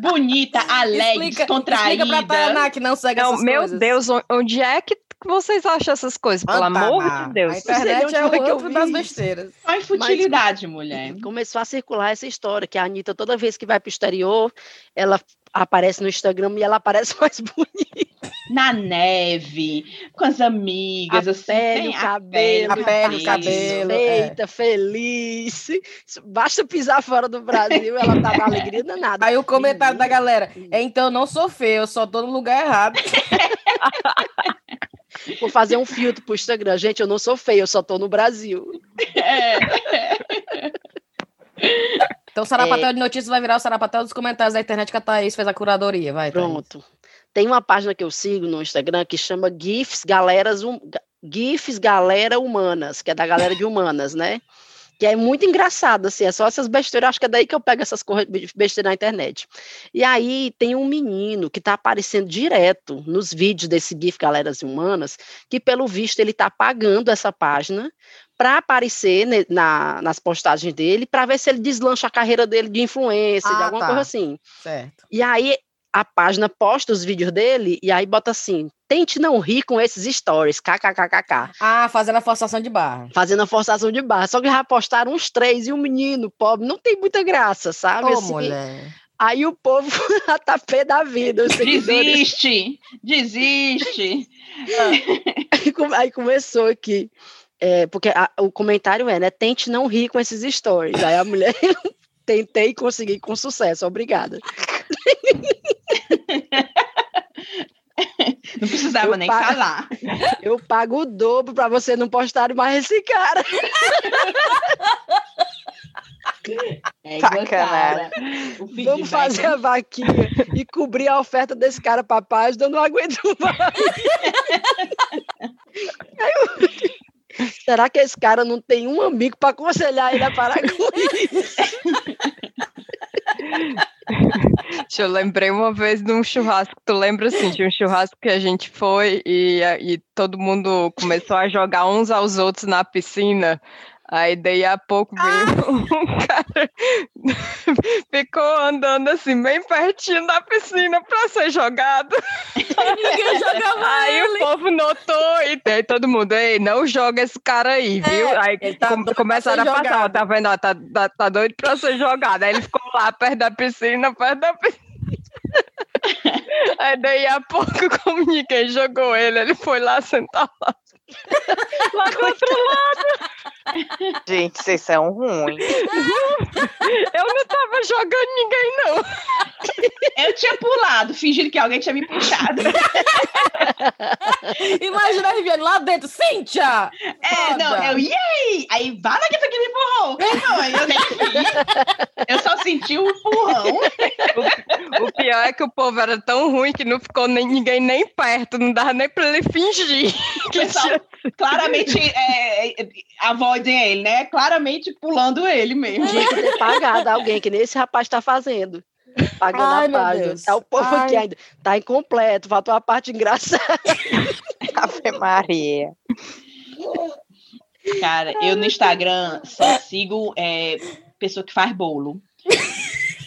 Bonita, alegre, Explica, descontraída. explica pra Tainá que não segue Não, essas meu coisas. Deus, on- onde é que vocês acham essas coisas? Pelo Ah, amor Tainá, de Deus. A internet é o que eu outro vi das besteiras. Só infutilidade, mulher. Começou a circular essa história, que a Anitta, toda vez que vai pro exterior, ela aparece no Instagram e ela aparece mais bonita. Na neve, com as amigas, A assim. pele, o cabelo, a pele, o cabelo. cabelo. é. Feita, feliz. Basta pisar fora do Brasil, ela tá na alegria danada. Aí o comentário da galera é então eu não sou feio, eu só tô no lugar errado. Vou fazer um filtro pro Instagram. Gente, eu não sou feia, eu só tô no Brasil. É, Então o Sarapatel de Notícias vai virar o Sarapatel dos comentários da internet que a Thaís fez a curadoria. Vai, Thaís. Pronto. Tem uma página que eu sigo no Instagram que chama GIFs Galeras Ga- GIFs Galera Humanas, que é da galera de humanas, né? Que é muito engraçado, assim, é só essas besteiras, acho que é daí que eu pego essas besteiras na internet. E aí tem um menino que tá aparecendo direto nos vídeos desse GIF Galeras Humanas, que pelo visto ele tá pagando essa página para aparecer ne- na- nas postagens dele, para ver se ele deslancha a carreira dele de influência, de Ah, alguma tá. coisa assim. Certo. E aí a página posta os vídeos dele e aí bota assim: tente não rir com esses stories, kkkk, Ah, fazendo a forçação de barra. fazendo a forçação de barra. Só que já postaram uns três e um menino pobre, não tem muita graça, sabe? Ô, Assim, mulher. aí o povo tá pé da vida, desiste, desiste. Aí come- aí começou aqui. é, porque a- o comentário é, né? Tente não rir com esses stories. Aí a mulher tentei conseguir com sucesso, obrigada. Não precisava Eu nem pago- falar. Eu pago o dobro para você não postar mais esse cara. É Sacanagem. Vamos feedback fazer é- a vaquinha e cobrir a oferta desse cara para página, eu não aguento mais. Eu- Será que esse cara não tem um amigo para aconselhar ele a parar com isso? Eu lembrei uma vez de um churrasco, tu lembra assim, de um churrasco que a gente foi e, e todo mundo começou a jogar uns aos outros na piscina. Aí daí a pouco veio um cara, ficou andando assim, bem pertinho da piscina para ser jogado. Ninguém jogava Aí ele. o povo notou e daí todo mundo, ei, não joga esse cara aí, viu? É, aí ele tá com- pra começaram a passar, ó, tá vendo? ó, tá, tá, tá doido pra ser jogado. Aí ele ficou lá perto da piscina, perto da piscina. Aí daí a pouco, como ninguém jogou ele, ele foi lá sentar lá. Lá do outro lado. Gente, vocês são ruins. Eu não tava jogando ninguém, não. Eu tinha pulado, fingindo que alguém tinha me puxado. Imagina a Riviane lá dentro. Cíntia! É, não, Foda. eu, yay! Aí, lá que essa aqui me empurrou. Não, eu nem vi. Eu só senti um empurrão. O, pior é que o povo era tão ruim que não ficou nem, ninguém nem perto, não dava nem pra ele fingir. Que Pessoal, claramente é, é, avoidem ele, né? Claramente pulando ele mesmo. Tinha que ter pagado alguém, que nem esse rapaz está fazendo. Pagando Ai, a página. Tá o povo Ai. aqui ainda. Tá incompleto, faltou a parte engraçada. Ave Maria. Cara, eu no Instagram só sigo é, pessoa que faz bolo.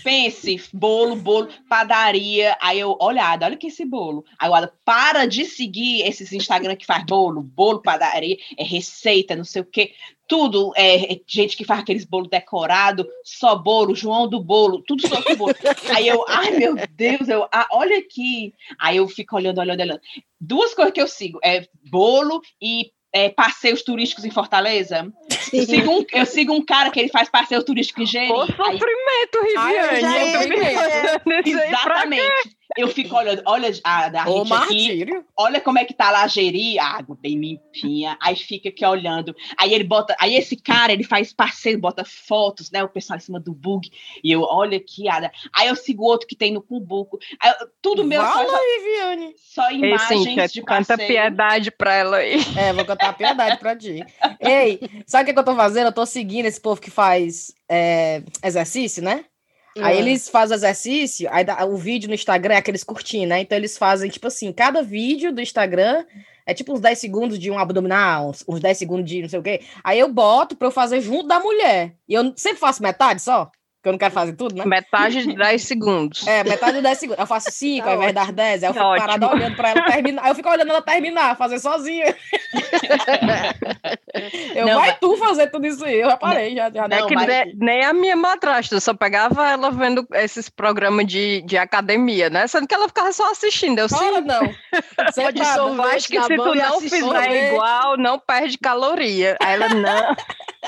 Pense, bolo, bolo, padaria. Aí eu, olhada, olha que esse bolo. Agora, para de seguir esses Instagram que faz bolo, bolo, padaria, é receita, não sei o quê. Tudo é é gente que faz aqueles bolos decorados, só bolo, João do bolo, tudo só com bolo. Aí eu, ai meu Deus, eu, ah, olha aqui. Aí eu fico olhando, olhando, olhando. Duas coisas que eu sigo: é bolo e é, passeios turísticos em Fortaleza. Eu sigo, um, eu sigo um cara que ele faz passeio turístico em Jeri. Ô, Aí- sofrimento, Riviane. pra Exatamente. Eu fico olhando, olha a da Ô, aqui, martírio. olha como é que tá lá a Jeri, a água bem limpinha. Aí fica aqui olhando. Aí ele bota, aí esse cara, ele faz passeio, bota fotos, né? O pessoal em cima do bug. E eu, olha aqui, Ada. Aí eu sigo outro que tem no Cumbuco. Aí tudo meu só, Fala aí, Viane. só Ei, imagens Cíntia, de canta piedade pra ela aí. É, vou cantar a piedade pra ti. Ei, sabe o que, que eu tô fazendo? Eu tô seguindo esse povo que faz é, exercício, né? Aí É. eles fazem exercício, aí dá- o vídeo no Instagram é aqueles curtinhos, né? Então eles fazem, tipo assim, cada vídeo do Instagram é tipo uns 10 segundos de um abdominal, uns, uns 10 segundos de não sei o quê. Aí eu boto pra eu fazer junto da mulher. E eu sempre faço metade só, porque eu não quero fazer tudo, né? Metade de 10 segundos. É, metade de 10 segundos. Eu faço 5 Tá ao invés das 10. Aí eu fico Ótimo. parada olhando pra ela terminar. Aí eu fico olhando ela terminar, fazer sozinha. eu, Não, vai mas- tu fazer tudo isso aí. Eu já parei, já, já Não, É que ne- nem a minha madrasta, eu só pegava ela vendo esses programas de, de academia, né? Sendo que ela ficava só assistindo. Eu sim, não. Você Pode eu acho que se tu não fizer igual, não perde caloria. Aí ela, não.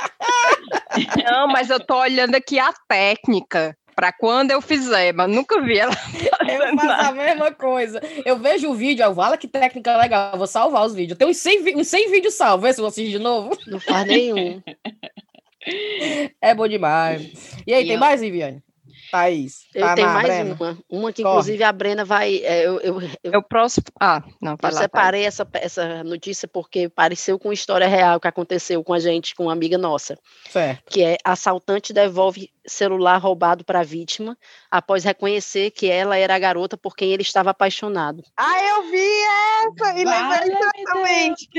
não, mas eu tô olhando aqui a técnica para quando eu fizer, mas nunca vi ela Eu faço nada. a mesma coisa. Eu vejo o vídeo, eu falo que técnica legal. Eu vou salvar os vídeos. Tenho uns 100, vi- uns 100 vídeos salvos. Vê se eu assistir de novo. Não faz nenhum. É bom demais. E aí, E tem eu- mais, Viviane? Thaís. Eu tá tenho na mais Brena? uma. Uma que, Corre. inclusive, a Brena vai. é, eu, eu, eu, Eu próximo. Ah, não, vai eu lá. Separei essa, essa notícia porque pareceu com história real que aconteceu com a gente, com uma amiga nossa. Certo. que é assaltante devolve celular roubado para a vítima após reconhecer que ela era a garota por quem ele estava apaixonado. Ah, eu vi essa e lembrei exatamente.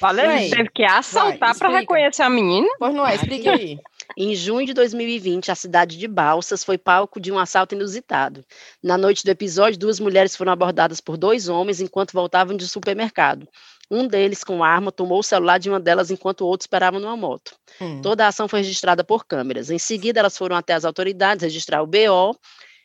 Valeu, teve que assaltar para reconhecer a menina. Pois não é, explique aí. Em junho de 2020, a cidade de Balsas foi palco de um assalto inusitado. Na noite do episódio, duas mulheres foram abordadas por dois homens enquanto voltavam de supermercado. Um deles, com arma, tomou o celular de uma delas enquanto o outro esperava numa moto. Hum. Toda a ação foi registrada por câmeras. Em seguida, elas foram até as autoridades registrar o BO.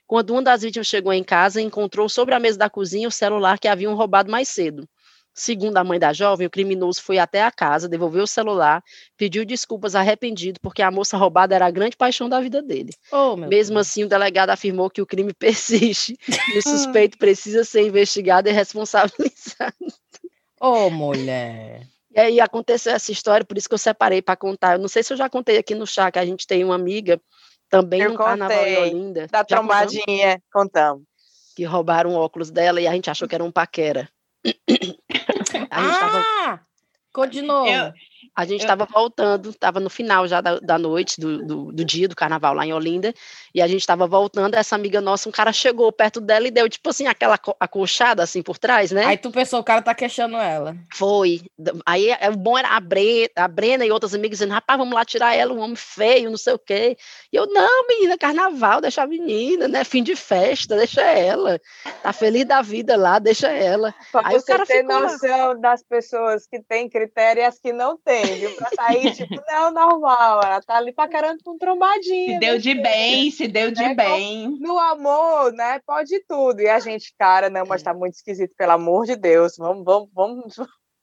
Quando uma das vítimas chegou em casa, encontrou sobre a mesa da cozinha o celular que haviam roubado mais cedo. Segundo a mãe da jovem, o criminoso foi até a casa, devolveu o celular, pediu desculpas arrependido porque a moça roubada era a grande paixão da vida dele. Oh, meu Mesmo Deus. assim, o delegado afirmou que o crime persiste e o suspeito precisa ser investigado e responsabilizado. Ô, mulher. E aí aconteceu essa história, por isso que eu separei para contar. Eu não sei se eu já contei aqui no chá que a gente tem uma amiga também Eu no carnaval em contei, Olinda. Da Já contamos? trombadinha, contamos. Que roubaram o óculos dela e a gente achou que era um paquera. A gente tava Ah! Continua. Eu- A gente Eu- estava voltando, estava no final já da, da noite, do, do, do dia do carnaval lá em Olinda, e a gente estava voltando, essa amiga nossa, um cara chegou perto dela e deu, tipo assim, aquela co- acolchada assim por trás, né? Aí tu pensou, o cara tá queixando ela. Foi. Aí é, o bom era a, Bre, a Brena e outras amigas dizendo, rapaz, vamos lá tirar ela, um homem feio, não sei o quê. E eu, não, menina, carnaval, deixa a menina, né? Fim de festa, deixa ela. Tá feliz da vida lá, deixa ela. Pra Aí o você cara ter ficou lá. noção das pessoas que têm critério e as que não têm, viu? Pra sair, tipo, não, normal. Ela tá ali paquerando com trombadinha. Se deu né? de bem, se deu de É, bem. No amor, né? Pode tudo. E a gente, cara, não, mas tá muito esquisito, pelo amor de Deus. Vamos, vamos, vamos.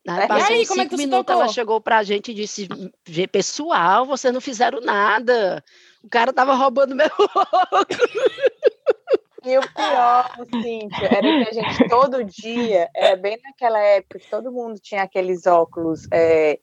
Aí, E passou aí, como é que se minutos, ela tocou? chegou pra gente e disse, "Vê, pessoal, vocês não fizeram nada. O cara tava roubando meu óculos. E o pior, Cíntia, era que a gente todo dia, era bem naquela época que todo mundo tinha aqueles óculos é,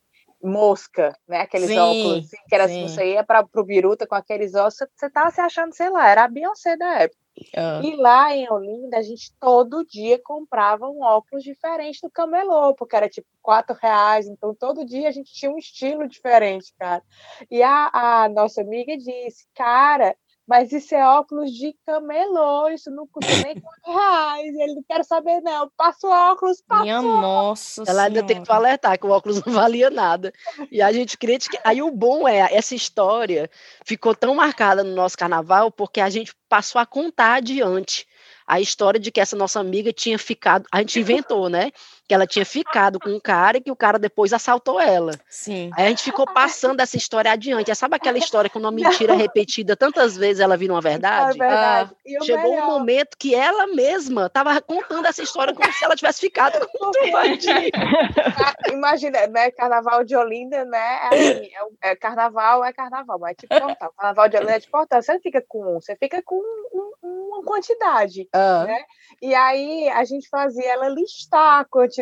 mosca, né? Aqueles Sim, óculos, assim, que era sim. você ia para pro Biruta com aqueles óculos, você- você tava se achando, sei lá, era a Beyoncé da época. Ah, E lá em Olinda, a gente todo dia comprava um óculos diferente do camelô, porque era tipo quatro reais, então todo dia a gente tinha um estilo diferente, cara. E a, a nossa amiga disse, cara, mas isso é óculos de camelô, isso não custa nem quatro reais. E ele não quer saber, não. Passa o óculos, passa minha nossa Ela ainda senhora. tentou alertar que o óculos não valia nada. E a gente critica. Aí o bom é, essa história ficou tão marcada no nosso carnaval porque a gente passou a contar adiante a história de que essa nossa amiga tinha ficado. A gente inventou, né? Que ela tinha ficado com um cara e que o cara depois assaltou ela. Sim. Aí a gente ficou passando essa história adiante. É, Sabe aquela história que uma mentira repetida tantas vezes ela vira uma É verdade? verdade. E o Chegou um melhor, momento que ela mesma estava contando essa história como se ela tivesse ficado com o trombadinho. Ah, Imagina, né? Carnaval de Olinda, né? É assim, é, um- é carnaval, é carnaval, mas é tipo portal. Carnaval de Olinda é tipo portal. Você não fica com um, você fica com um- um- uma quantidade. Ah, né? E aí a gente fazia ela listar a quantidade,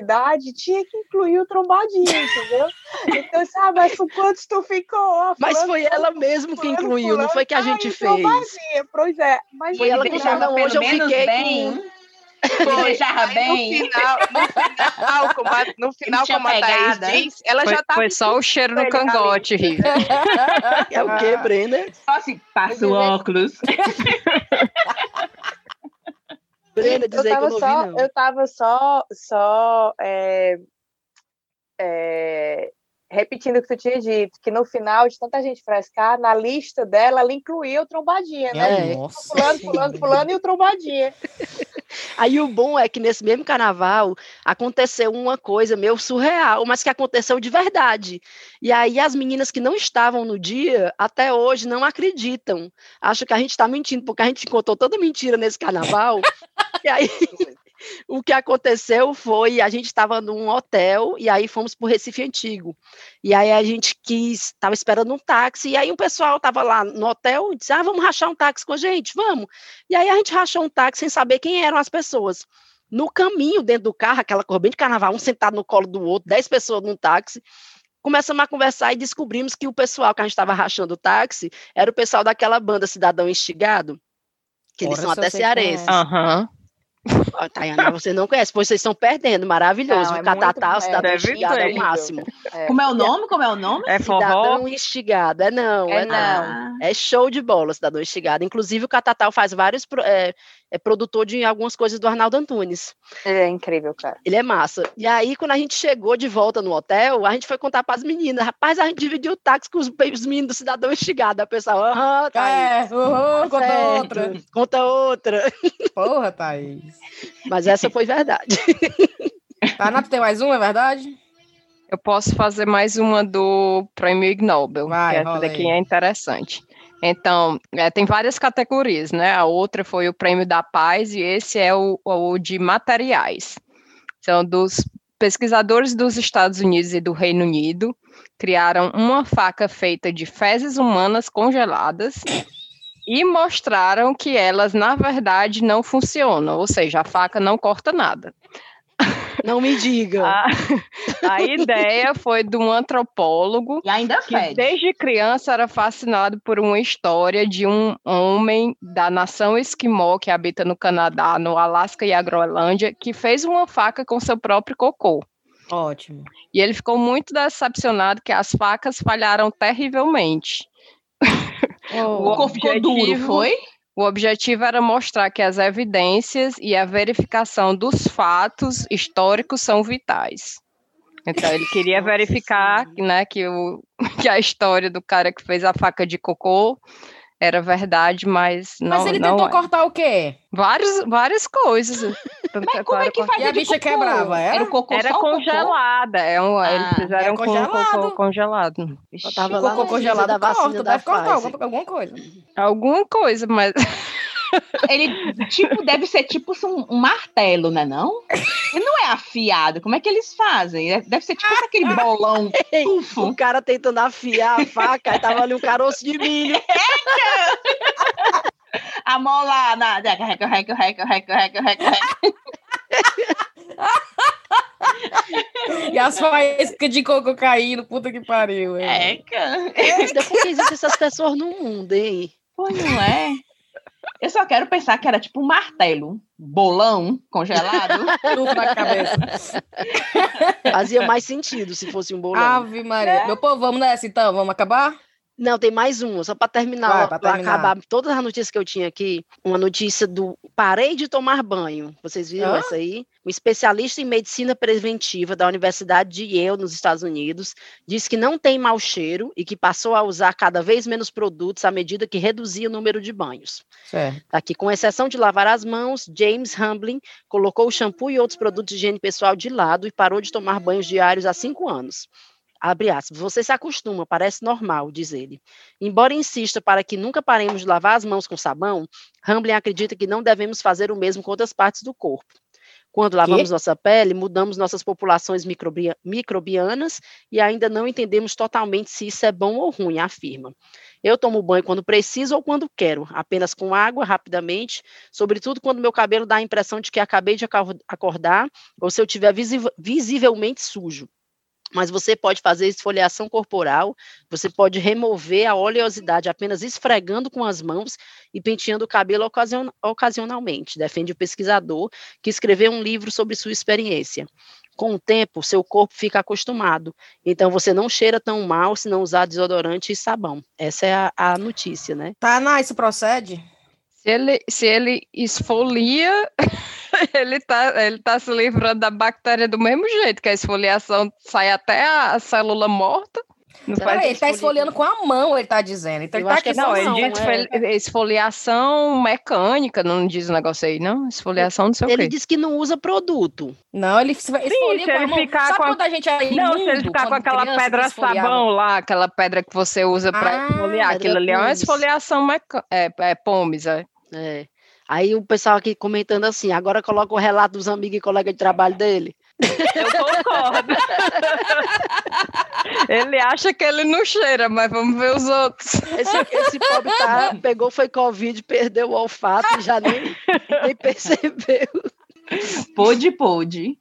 tinha que incluir o trombadinho, entendeu? Então, sabe, mas com quantos tu ficou? Ó, Mas foi ela mesmo que incluiu, não foi que a gente aí, fez. trombadinha. Pois é, mas Foi ela que "Não, hoje eu fiquei bem. com... Deixava Aí, bem. No final, no final, como a, no final, como a Thaís disse, ela Foi, já tá foi só o cheiro no cangote, Rita. É o quê, Brenda? Só assim, passa o óculos. Brenda, eu dizer que eu não só, ouvi, não. eu tava só, só é, é, repetindo o que tu tinha dito, que no final de tanta gente frescar, na lista dela, ela incluía o trombadinha, né? É. Tipo, Nossa fulano, Senhora. fulano e o trombadinha. Aí o bom é que nesse mesmo carnaval aconteceu uma coisa meio surreal, mas que aconteceu de verdade. E aí as meninas que não estavam no dia, até hoje, não acreditam. Acham que a gente está mentindo, porque a gente contou toda mentira nesse carnaval. e aí o que aconteceu foi, a gente estava num hotel e aí fomos para o Recife Antigo. E aí a gente quis, estava esperando um táxi, e aí o pessoal estava lá no hotel e disse, ah, vamos rachar um táxi com a gente, vamos. E aí a gente rachou um táxi sem saber quem eram as pessoas. No caminho, dentro do carro, aquela cor bem de carnaval, um sentado no colo do outro, dez pessoas num táxi, começamos a conversar e descobrimos que o pessoal que a gente estava rachando o táxi era o pessoal daquela banda Cidadão Instigado, que eles Ora, são se eu até é. cearenses. Aham. Ó, Tayana, você não conhece, pois vocês estão perdendo, maravilhoso. Não, é o Catatal, muito- Cidadão deve Instigado é o máximo. É. Como é o nome? Como é o nome? É forró? Cidadão Instigado, é não, é, É não. É show de bola, Cidadão Instigado. Inclusive, o Catatal faz vários, é, é produtor de algumas coisas do Arnaldo Antunes. É incrível, cara. Ele é massa. E aí, quando a gente chegou de volta no hotel, a gente foi contar para as meninas. Rapaz, a gente dividiu o táxi com os, os meninos do Cidadão Instigado. A pessoa, aham, tá aí. É, uhum, conta certo, outra. Conta outra. Porra, Thaís. Mas essa foi verdade. Tainá, tu tem mais uma, é verdade? Eu posso fazer mais uma do Prêmio Ig Nobel, Vai, que essa daqui aí. é interessante. Então, é, tem várias categorias, né? A outra foi o Prêmio da Paz e esse é o, o de materiais. São dos pesquisadores dos Estados Unidos e do Reino Unido criaram uma faca feita de fezes humanas congeladas e mostraram que elas, na verdade, não funcionam, ou seja, a faca não corta nada. Não me diga. A, a ideia foi de um antropólogo E ainda que fede. desde criança era fascinado por uma história de um homem da nação esquimó que habita no Canadá, no Alasca e a Groenlândia, que fez uma faca com seu próprio cocô. Ótimo. E ele ficou muito decepcionado que as facas falharam terrivelmente. O cocô ficou duro, objetivo- foi? O objetivo era mostrar que as evidências e a verificação dos fatos históricos são vitais. Então, ele queria verificar né, que, o, que a história do cara que fez a faca de cocô era verdade, mas não, Mas ele não tentou é. cortar o quê? Várias, várias coisas. Mas como é que fazia E a de bicha cocô? quebrava, era? Era o cocô Era só o cocô? congelada. É um, Ah, eles fizeram era com congelado. cocô congelado. Eu tava lá cocô congelado da corta, da deve cortar alguma coisa. Alguma coisa, mas Ele, tipo, deve ser tipo um, um martelo, né não? Ele não é afiado. Como é que eles fazem? É- Deve ser tipo aquele bolão. Ei, Ufo. O cara tentando afiar a faca, tava ali um caroço de milho. Na... Reca, reca, reca. E as faíscas de coco caindo, puta que pariu. É, cara. Por que existem essas pessoas no mundo, hein? Pô, não é? Eu só quero pensar que era tipo um martelo, bolão congelado. Tudo na cabeça. Fazia mais sentido se fosse um bolão. Ave Maria. Meu povo, vamos nessa então? Vamos acabar? Não, tem mais uma, só para terminar, Vai, terminar. acabar todas as notícias que eu tinha aqui. Uma notícia do Parei de tomar banho. Vocês viram essa aí? Um especialista em medicina preventiva da Universidade de Yale, nos Estados Unidos, diz que não tem mau cheiro e que passou a usar cada vez menos produtos à medida que reduzia o número de banhos. Certo. Tá Aqui, com exceção de lavar as mãos, James Hamblin colocou o shampoo e outros produtos de higiene pessoal de lado e parou de tomar banhos diários há cinco anos. Abre aspas, você se acostuma, parece normal, diz ele. Embora insista para que nunca paremos de lavar as mãos com sabão, Hamblin acredita que não devemos fazer o mesmo com outras partes do corpo. Quando lavamos nossa pele, mudamos nossas populações microbia- microbianas e ainda não entendemos totalmente se isso é bom ou ruim, afirma. Eu tomo banho quando preciso ou quando quero, apenas com água, rapidamente, sobretudo quando meu cabelo dá a impressão de que acabei de acor- acordar ou se eu estiver visi- visivelmente sujo. Mas você pode fazer esfoliação corporal, você pode remover a oleosidade apenas esfregando com as mãos e penteando o cabelo ocasiona- ocasionalmente, defende o pesquisador que escreveu um livro sobre sua experiência. Com o tempo, seu corpo fica acostumado, então você não cheira tão mal se não usar desodorante e sabão. Essa é a, a notícia, né? Tá, isso procede? Se ele, se ele esfolia, ele tá, ele tá se livrando da bactéria do mesmo jeito, que a esfoliação sai até a, a célula morta. Não Peraí, ele tá esfolia- esfoliando com a mão, ele tá dizendo. Então Eu ele tá acho que é Não, ele não, é. esfoli- esfoliação mecânica, não diz o negócio aí, não? Esfoliação não sei o Ele quê. diz que não usa produto. Não, ele se- esfolia se com a ele mão. ficar Sabe com a- quando a gente é Não, se ele imundo, ficar com aquela pedra sabão lá, aquela pedra que você usa para Ah, esfoliar, aquilo ali é uma esfoliação mecânica, é, é pomes, é. É. Aí o pessoal aqui comentando assim, agora coloca o relato dos amigos e colegas de trabalho dele. Eu concordo. ele acha que ele não cheira, mas vamos ver os outros. Esse, esse pobre tá, pegou, foi Covid, perdeu o olfato e já nem, nem percebeu. Pôde, pôde.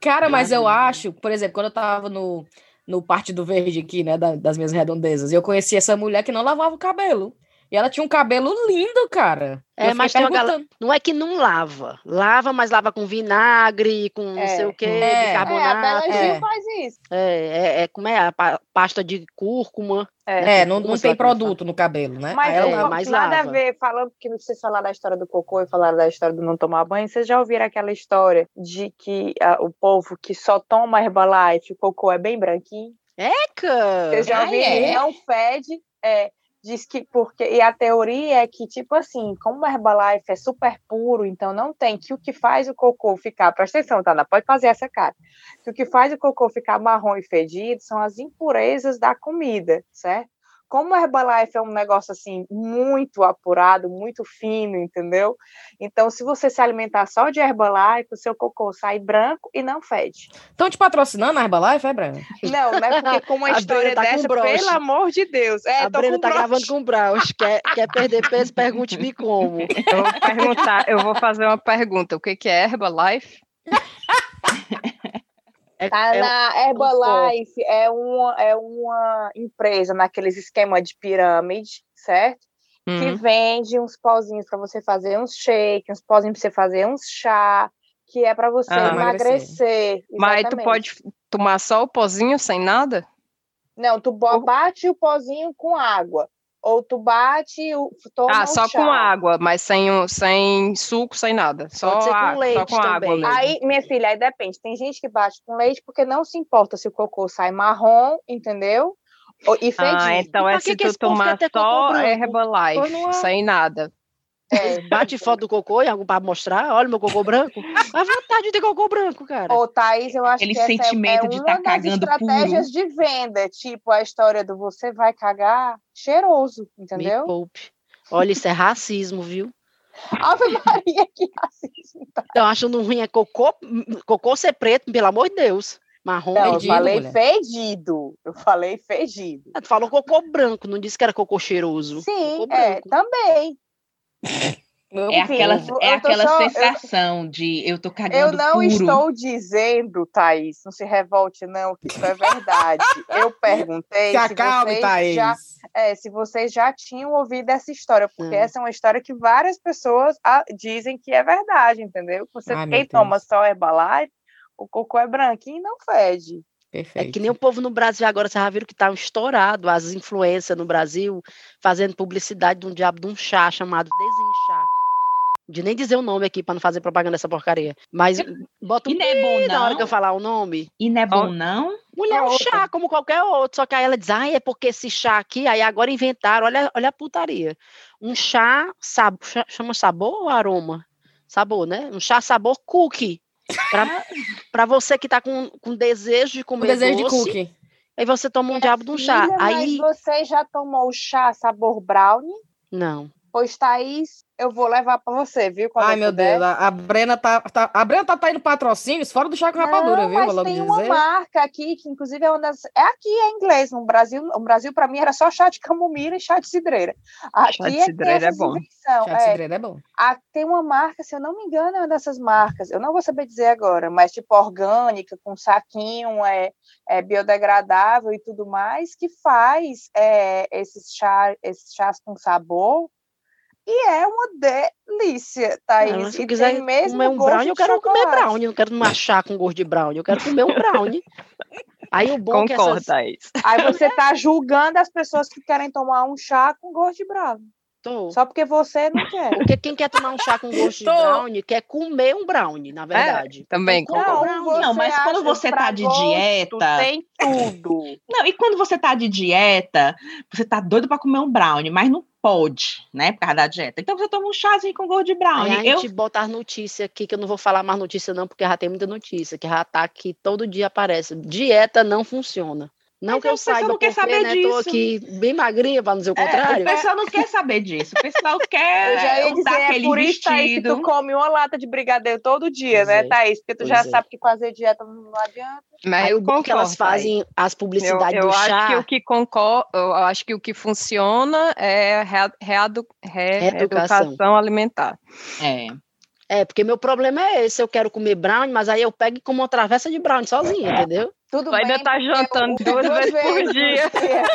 Cara, mas eu acho, por exemplo, quando eu tava no, no Partido Verde aqui, né, da- das minhas redondezas, eu conheci essa mulher que não lavava o cabelo. E ela tinha um cabelo lindo, cara. É, mas tem uma galera-. Não é que não lava. Lava, mas lava com vinagre, com não É. sei o quê, É. É, a bicarbonato. Bela é. Gil faz isso. É, é, é, como é? A pa- pasta de cúrcuma. É, não, não Como tem produto no cabelo, né? Mas, ela é, não- mas nada lava. a ver, falando que vocês falaram da história do cocô e falaram da história do não tomar banho, vocês já ouviram aquela história de que ah, o povo que só toma Herbalife, o cocô é bem branquinho? Eca! Vocês já ouviram? é? Não fede, é, diz que porque e a teoria é que tipo assim, como o Herbalife é super puro, então não tem que o que faz o cocô ficar, presta atenção, tá? Não pode fazer essa cara. Que o que faz o cocô ficar marrom e fedido são as impurezas da comida, certo? Como o Herbalife é um negócio assim muito apurado, muito fino, entendeu? Então, se você se alimentar só de Herbalife, o seu cocô sai branco e não fede. Estão te patrocinando a Herbalife, é, Breno? Não, não é porque com uma A história tá dessa, broche. pelo amor de Deus. É, a com tá broche. gravando com Braus. Quer, quer perder peso? Pergunte-me como. Eu vou perguntar, eu vou fazer uma pergunta. O que, que é Herbalife? É, Tá é- na Herbalife, é uma, é uma empresa naqueles esquemas de pirâmide, certo? Que Hum. vende uns pozinhos para você fazer uns shake, uns pozinhos para você fazer uns chá, que é para você Ah. emagrecer. Mas tu pode tomar só o pozinho sem nada? Não, tu bate o pozinho com água. Ou tu bate o. Toma ah, só chá. com água, mas sem, sem suco, sem nada. Só, Pode ser com a- só leite com água também. mesmo. Aí, minha filha, aí depende. Tem gente que bate com leite porque não se importa se o cocô sai marrom, entendeu? E fedido. Ah, então E é se que tu tomar só? Herbalife, é. sem nada. É. Bate foto do cocô e algo para mostrar. Olha meu cocô branco. A vontade de ter cocô branco, cara. Ô, Thaís, eu acho Aquele que essa é- sentimento é, de uma tá das cagando estratégias de venda, tipo a história do você vai cagar cheiroso, Me entendeu? poupe. Olha, isso é racismo, viu? Ave Maria, que racismo. Então, achando ruim é cocô, cocô ser preto, pelo amor de Deus. Marrom. Não, eu Fedido, falei mulher. fedido. Eu falei fedido. Ah, Tu falou cocô branco, não disse que era cocô cheiroso. Sim, Cocô é, também. É aquela, eu- é eu aquela só- eu- sensação de eu tô cagando Eu não puro. estou dizendo, Thaís, não se revolte, não, que isso é verdade. Eu perguntei Se acalme, vocês Thaís. já É, se vocês já tinham ouvido essa história, porque Hum. essa é uma história que várias pessoas ah, dizem que é verdade, entendeu? Você, Ai, quem toma só Herbalife, o cocô é branquinho e não fede. É Perfeito. que nem o povo no Brasil agora, vocês já viram que tá estourado, as influências no Brasil fazendo publicidade de um diabo de um chá chamado desinchar. De nem dizer o nome aqui para não fazer propaganda dessa porcaria. Mas bota um E não é bom, pi na hora não? que eu falar o nome. E não é bom, não? Mulher, é um chá como qualquer outro. Só que aí ela diz, ai, é porque esse chá aqui, aí agora inventaram, olha, olha a putaria. Um chá, sab, cha- chama sabor ou aroma? Sabor, né? Um chá sabor cookie. Para você que tá com, com desejo de O comer desejo de doce, cookie. aí você toma um diabo de um chá. Filha, Aí, Mas você já tomou o chá sabor brownie? não. Pois, Thaís, eu vou levar para você, viu? Quando Ai, eu meu puder. Deus, a, a Brena tá, tá- A Brena tá tendo patrocínios fora do chá com rapadura, Não, viu? mas tem uma dizer. marca aqui que, inclusive, é uma das. É aqui, é inglês. No Brasil, no Brasil para mim, era só chá de camomila e chá de cidreira. Aqui Chá de é cidreira é essas bom. invenção. Chá de É, cidreira é bom. a- tem uma marca, se eu não me engano, é uma dessas marcas. Eu não vou saber dizer agora, mas tipo orgânica, com saquinho, é, é biodegradável e tudo mais, que faz é, esses, chá, esses chás com sabor. E é uma delícia, Thaís. Não, se e eu quiser tem mesmo comer um brownie, eu de quero comer chocolate. brownie, eu não quero tomar chá com gosto de brownie, eu quero comer um brownie. Aí o bom é que essas, Concorda, Thaís. Aí você tá julgando as pessoas que querem tomar um chá com gosto de brownie. Tô. Só porque você não quer. Porque quem quer tomar um chá com gosto de Tô. brownie quer comer um brownie, na verdade. Também Então, concordo. brownie. Não, mas quando você tá de gosto, dieta- Tem tudo. Não, e quando você tá de dieta, você tá doido pra comer um brownie, mas não pode, né, por causa da dieta. Então você toma um chazinho com gosto de Aí brownie. a Eu, gente bota as notícias aqui, que eu não vou falar mais notícia não, porque já tem muita notícia, que já tá aqui, todo dia aparece. Dieta não funciona. Não Mas que eu saiba não quer porque, saber né, tô disso. aqui bem magrinha, para não dizer o É, contrário. o pessoal não quer saber disso. O pessoal quer Eu já ia usar dizer, é aquele por isso, Thaís, que tu come uma lata de brigadeiro todo dia, Pois né, é, Thaís? Porque tu pois já é. sabe que fazer dieta não adianta. Mas Aí eu o bom é que elas concordo, Thaís. fazem as Eu, publicidades eu do acho chá. que o que concor... eu acho que o que funciona é reedu... re- Reeducação. reeducação alimentar. É. É, porque meu problema é esse, eu quero comer brownie, mas aí eu pego e como uma travessa de brownie sozinha, entendeu? Tudo Tu ainda bem, tá porque jantando eu- duas vezes por dia.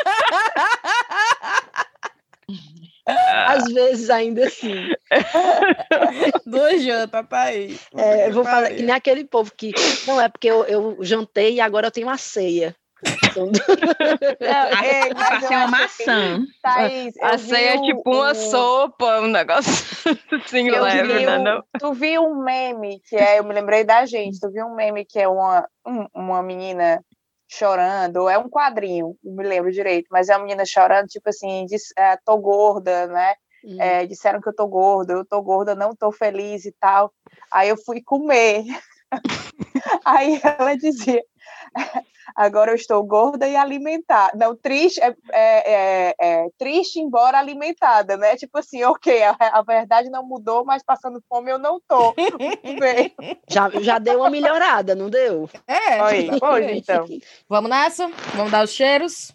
Às vezes ainda assim. Duas jantas, tá aí. É, eu vou falar que nem aquele povo que. Não, é porque eu, eu jantei e agora eu tenho uma ceia. Não, ei, mas Pra eu ser uma acho que- maçã. Thaís, A ceia é tipo um- uma um- sopa, um negócio assim Eu leve, vi né? Não? Tu viu um meme que é, eu me lembrei da gente, tu viu um meme que é uma, um- uma menina chorando, é um quadrinho, não me lembro direito, mas é uma menina chorando, tipo assim, diz, é, tô gorda, né? hum, É, disseram que eu tô gorda, eu tô gorda, não tô feliz e tal. Aí eu fui comer. Aí ela dizia, agora eu estou gorda e alimentada. Não, triste, é, é- é- é triste, embora alimentada, né? Tipo assim, ok, a, a verdade não mudou, mas passando fome eu não tô. Já, já deu uma melhorada, não deu? É, Aí, pois exatamente. então. Vamos nessa? Vamos dar os cheiros?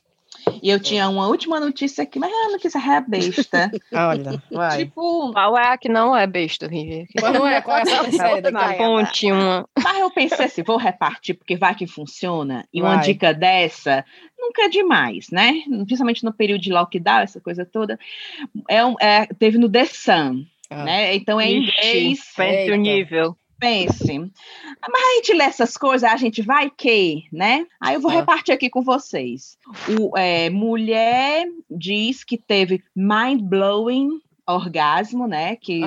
E eu tinha uma última notícia aqui, mas a notícia é besta. Olha, vai. tipo, Qual é a que não é besta, Vivi? Qual não é? Qual é essa série daqui? Vai. Ponte uma. mas eu pensei assim, vou repartir, porque vai que funciona. E uma Vai. dica dessa nunca é demais, né? Principalmente no período de lockdown, essa coisa toda. É um, é, teve no The Sun, Ah. né? Então é em Ixi, inglês. Pense Eita. o nível. Pense. Mas a gente lê essas coisas, a gente vai que, né? Aí eu vou Ah. repartir aqui com vocês. O, é, mulher diz que teve mind-blowing orgasmo, né? Que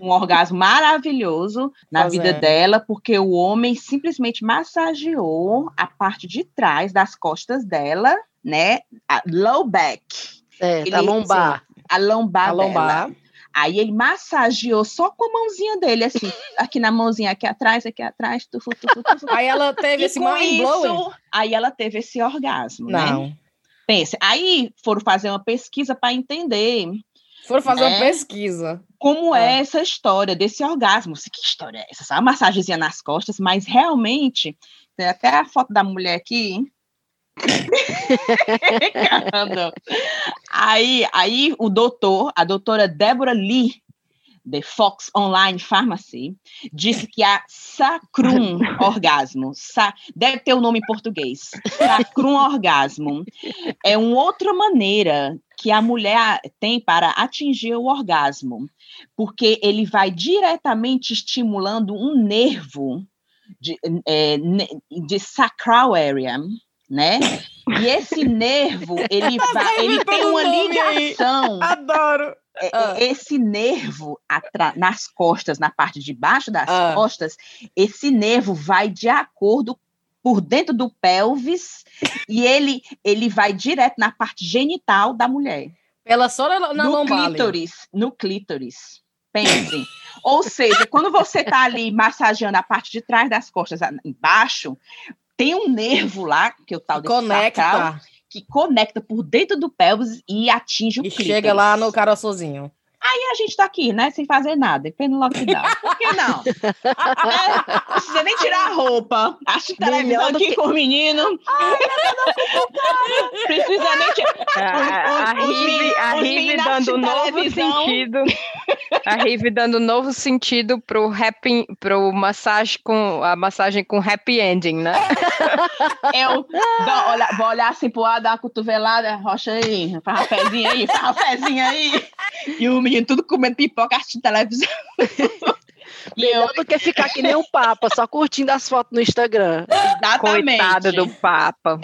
um orgasmo maravilhoso na Pois vida é. dela, porque o homem simplesmente massageou a parte de trás das costas dela, né? A low back, É, Ele- tá lombar. a lombar, A lombar. Aí ele massageou só com a mãozinha dele, assim, aqui na mãozinha, aqui atrás, aqui atrás, tufu, tufu, tufu. Aí ela teve E esse com mind blowing? isso, aí ela teve esse orgasmo, né? Não. Pense, aí foram fazer uma pesquisa para entender Foram fazer uma É. pesquisa. como Ah. é essa história desse orgasmo. Se, Que história é essa? Só uma massagenzinha nas costas, mas realmente, tem até a foto da mulher aqui. Aí, aí o doutor, a doutora Débora Lee, The Fox Online Pharmacy, disse que a sacrum orgasmo, sa, deve ter o um nome em português, sacrum orgasmo, é uma outra maneira que a mulher tem para atingir o orgasmo, porque ele vai diretamente estimulando um nervo de, é, de sacral area, né? E esse nervo, ele, vai, ele tem uma ligação. Adoro! É, ah. Esse nervo nas costas, na parte de baixo das ah. costas, esse nervo vai de acordo por dentro do pelvis e ele, ele vai direto na parte genital da mulher. Ela só na, na no clítoris, no clítoris. Pense. Ou seja, quando você está ali massageando a parte de trás das costas embaixo, tem um nervo lá, que é o tal desse conecta. Sacral, que conecta por dentro do pelvis e atinge o e clítoris. chega lá no caroçozinho. Aí a gente tá aqui, né, sem fazer nada, no lockdown. Por que não? é, não precisa nem tirar a roupa. Acho televisão aqui que... com o menino. Ai, precisa nem tirar. A, Rive, a Rive dando novo sentido. A Rive dando novo sentido pro happy, pro massagem com a massagem com happy ending, né? Eu dou, olha, vou olhar assim pro lado, dar uma cotovelada, rocha aí, faz uma fezinha aí, faz uma fezinha aí. E o menino tudo comendo pipoca, assistindo televisão. Melhor do que ficar que nem o Papa, só curtindo as fotos no Instagram. Exatamente. Coitado do Papa.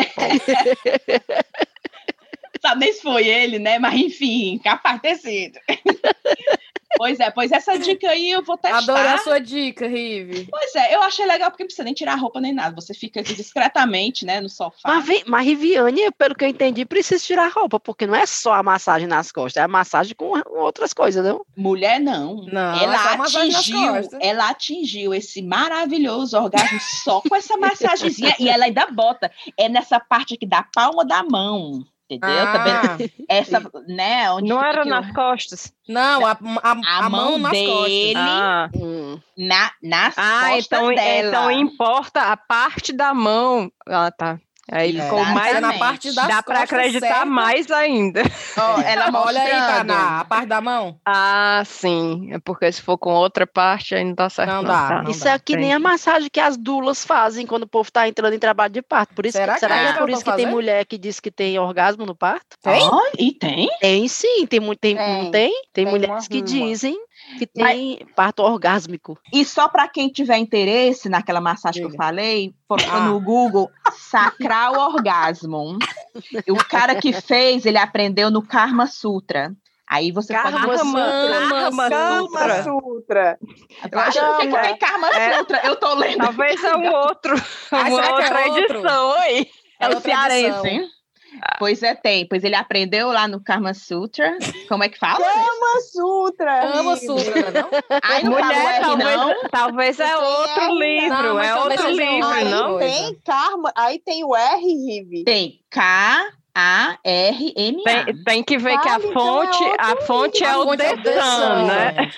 Sabe nem se foi ele, né? Mas enfim, capaz ter sido. Pois é, pois essa dica aí eu vou testar. Adorei a sua dica, Rive. Pois é, eu achei legal porque não precisa nem tirar a roupa nem nada. Você fica aqui discretamente, né, no sofá. Mas, mas Riviane, pelo que eu entendi, precisa tirar a roupa, porque não é só a massagem nas costas, é a massagem com outras coisas, não? Mulher, não. Não, ela é atingiu, ela atingiu esse maravilhoso orgasmo só com essa massagenzinha e ela ainda bota. É nessa parte aqui da palma da mão entendeu? Ah, Essa, né? Onde não era nas costas. Não, a, a, a, a mão, mão dele ah. na, nas ah, costas então, dela. Então importa a parte da mão. Ah, tá. Aí é, ficou mais na parte das Dá para acreditar certo. mais ainda. Oh, ela Olha aí, Taná, a parte da mão. Ah, sim. É porque se for com outra parte, aí não tá certo. Não, não dá. Tá. Não isso dá. é que nem a massagem que as dulas fazem quando o povo tá entrando em trabalho de parto. Por isso será que, será que é, é por isso que tem mulher que diz que tem orgasmo no parto? Tem? Oh, e tem? Tem sim. Tem, tem, tem, não tem? Tem, tem mulheres que dizem que tem Mas, parto orgásmico. E só para quem tiver interesse naquela massagem Diga. que eu falei, ah. no Google, sacral orgasmo. o cara que fez, ele aprendeu no Karma Sutra. Aí você Karma pode... Karma, Karma Sutra. Eu acho que tem Karma é. Sutra. Eu tô lendo. Talvez é um outro. Uma é outra é edição. Oi. É, é o cearense, hein? Pois é, tem. Pois ele aprendeu lá no Karma Sutra. Como é que fala? Kama Sutra. Kama Sutra, não? Ai, não Mulher, talvez, não. talvez é outro é, livro. Não, é outro livro, aí não? Tem Karma. Aí tem o R, Rive. Tem K. A-R-M-A. Tem, tem, que ver vale, que a então fonte, é a fonte é o Desan, né?